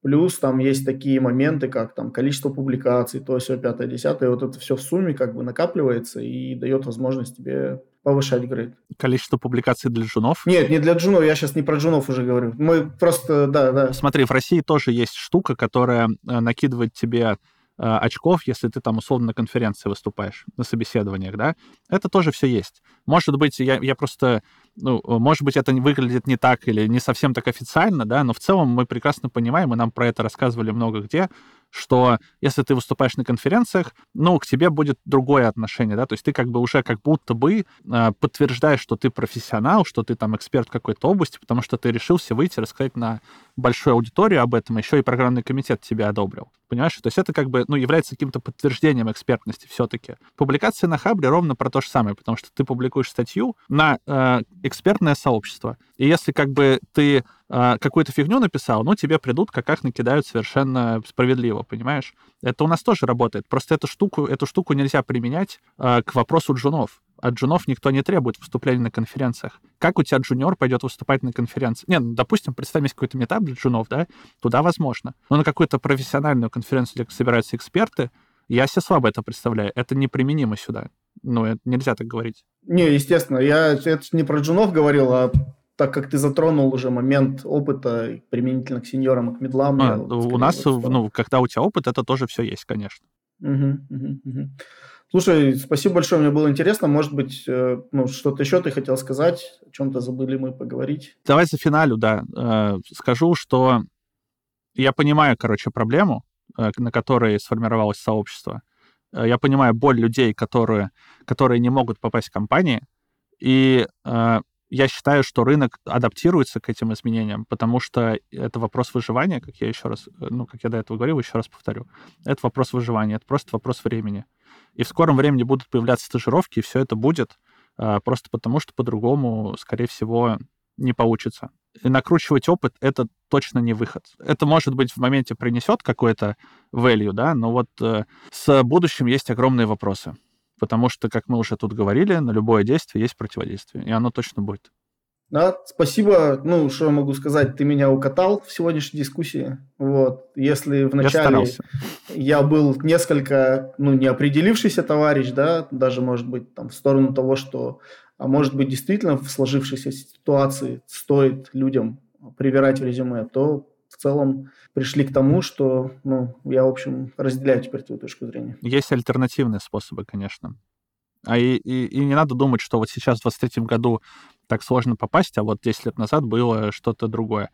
Плюс там есть такие моменты, как там количество публикаций, то все, пятое, десятое. Вот это все в сумме как бы накапливается и дает возможность тебе повышать грейд. Количество публикаций для джунов? Нет, не для джунов, я сейчас не про джунов уже говорю. Мы просто, да, да. Смотри, в России тоже есть штука, которая э, накидывает тебе э, очков, если ты там условно на конференции выступаешь, на собеседованиях, да, это тоже все есть. Может быть, я, я просто ну, может быть, это выглядит не так или не совсем так официально, да, но в целом мы прекрасно понимаем, и нам про это рассказывали много где, что если ты выступаешь на конференциях, ну, к тебе будет другое отношение, да, то есть ты как бы уже как будто бы э, подтверждаешь, что ты профессионал, что ты там эксперт какой-то области, потому что ты решился выйти, рассказать на большую аудиторию об этом, еще и программный комитет тебя одобрил. Понимаешь? То есть это как бы, ну, является каким-то подтверждением экспертности все-таки. Публикация на Хабре ровно про то же самое, потому что ты публикуешь статью на э, экспертное сообщество. И если как бы ты э, какую-то фигню написал, ну, тебе придут, как их накидают совершенно справедливо, понимаешь? Это у нас тоже работает. Просто эту штуку, эту штуку нельзя применять э, к вопросу джунов. От джунов никто не требует выступления на конференциях. Как у тебя джуниор пойдет выступать на конференции? Не, ну, допустим, представим, есть какой-то метап для джунов, да, туда возможно. Но на какую-то профессиональную конференцию, где собираются эксперты, я себе слабо это представляю. Это неприменимо сюда. Ну, это нельзя так говорить. Не, естественно. Я это не про джунов говорил, а так как ты затронул уже момент опыта применительно к сеньорам и к медлам. А, у нас, ну, когда у тебя опыт, это тоже все есть, конечно. Угу, угу, угу. Слушай, спасибо большое, мне было интересно. Может быть, э, ну, что-то еще ты хотел сказать, о чем-то забыли мы поговорить? Давай за финалю, да. Э, скажу, что я понимаю, короче, проблему, э, на которой сформировалось сообщество. Я понимаю боль людей, которые, которые не могут попасть в компании. И я считаю, что рынок адаптируется к этим изменениям, потому что это вопрос выживания, как я еще раз, ну, как я до этого говорил, еще раз повторю. Это вопрос выживания, это просто вопрос времени. И в скором времени будут появляться стажировки, и все это будет а, просто потому, что по-другому, скорее всего, не получится. И накручивать опыт — это точно не выход. Это, может быть, в моменте принесет какой-то value, да, но вот э, с будущим есть огромные вопросы потому что, как мы уже тут говорили, на любое действие есть противодействие, и оно точно будет. Да, спасибо. Ну, что я могу сказать, ты меня укатал в сегодняшней дискуссии. Вот, если вначале я, я был несколько, ну, не определившийся товарищ, да, даже, может быть, там, в сторону того, что, а может быть, действительно в сложившейся ситуации стоит людям привирать в резюме, то в целом пришли к тому, что, ну, я, в общем, разделяю теперь твою точку зрения. Есть альтернативные способы, конечно. А и, и, и не надо думать, что вот сейчас, в 23 году, так сложно попасть, а вот 10 лет назад было что-то другое.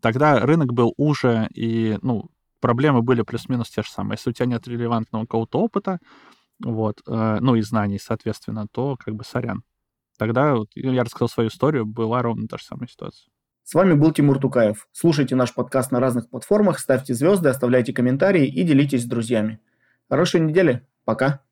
Тогда рынок был уже, и, ну, проблемы были плюс-минус те же самые. Если у тебя нет релевантного какого-то опыта, вот, э, ну и знаний, соответственно, то как бы сорян. Тогда вот, я рассказал свою историю, была ровно та же самая ситуация. С вами был Тимур Тукаев. Слушайте наш подкаст на разных платформах, ставьте звезды, оставляйте комментарии и делитесь с друзьями. Хорошей недели. Пока.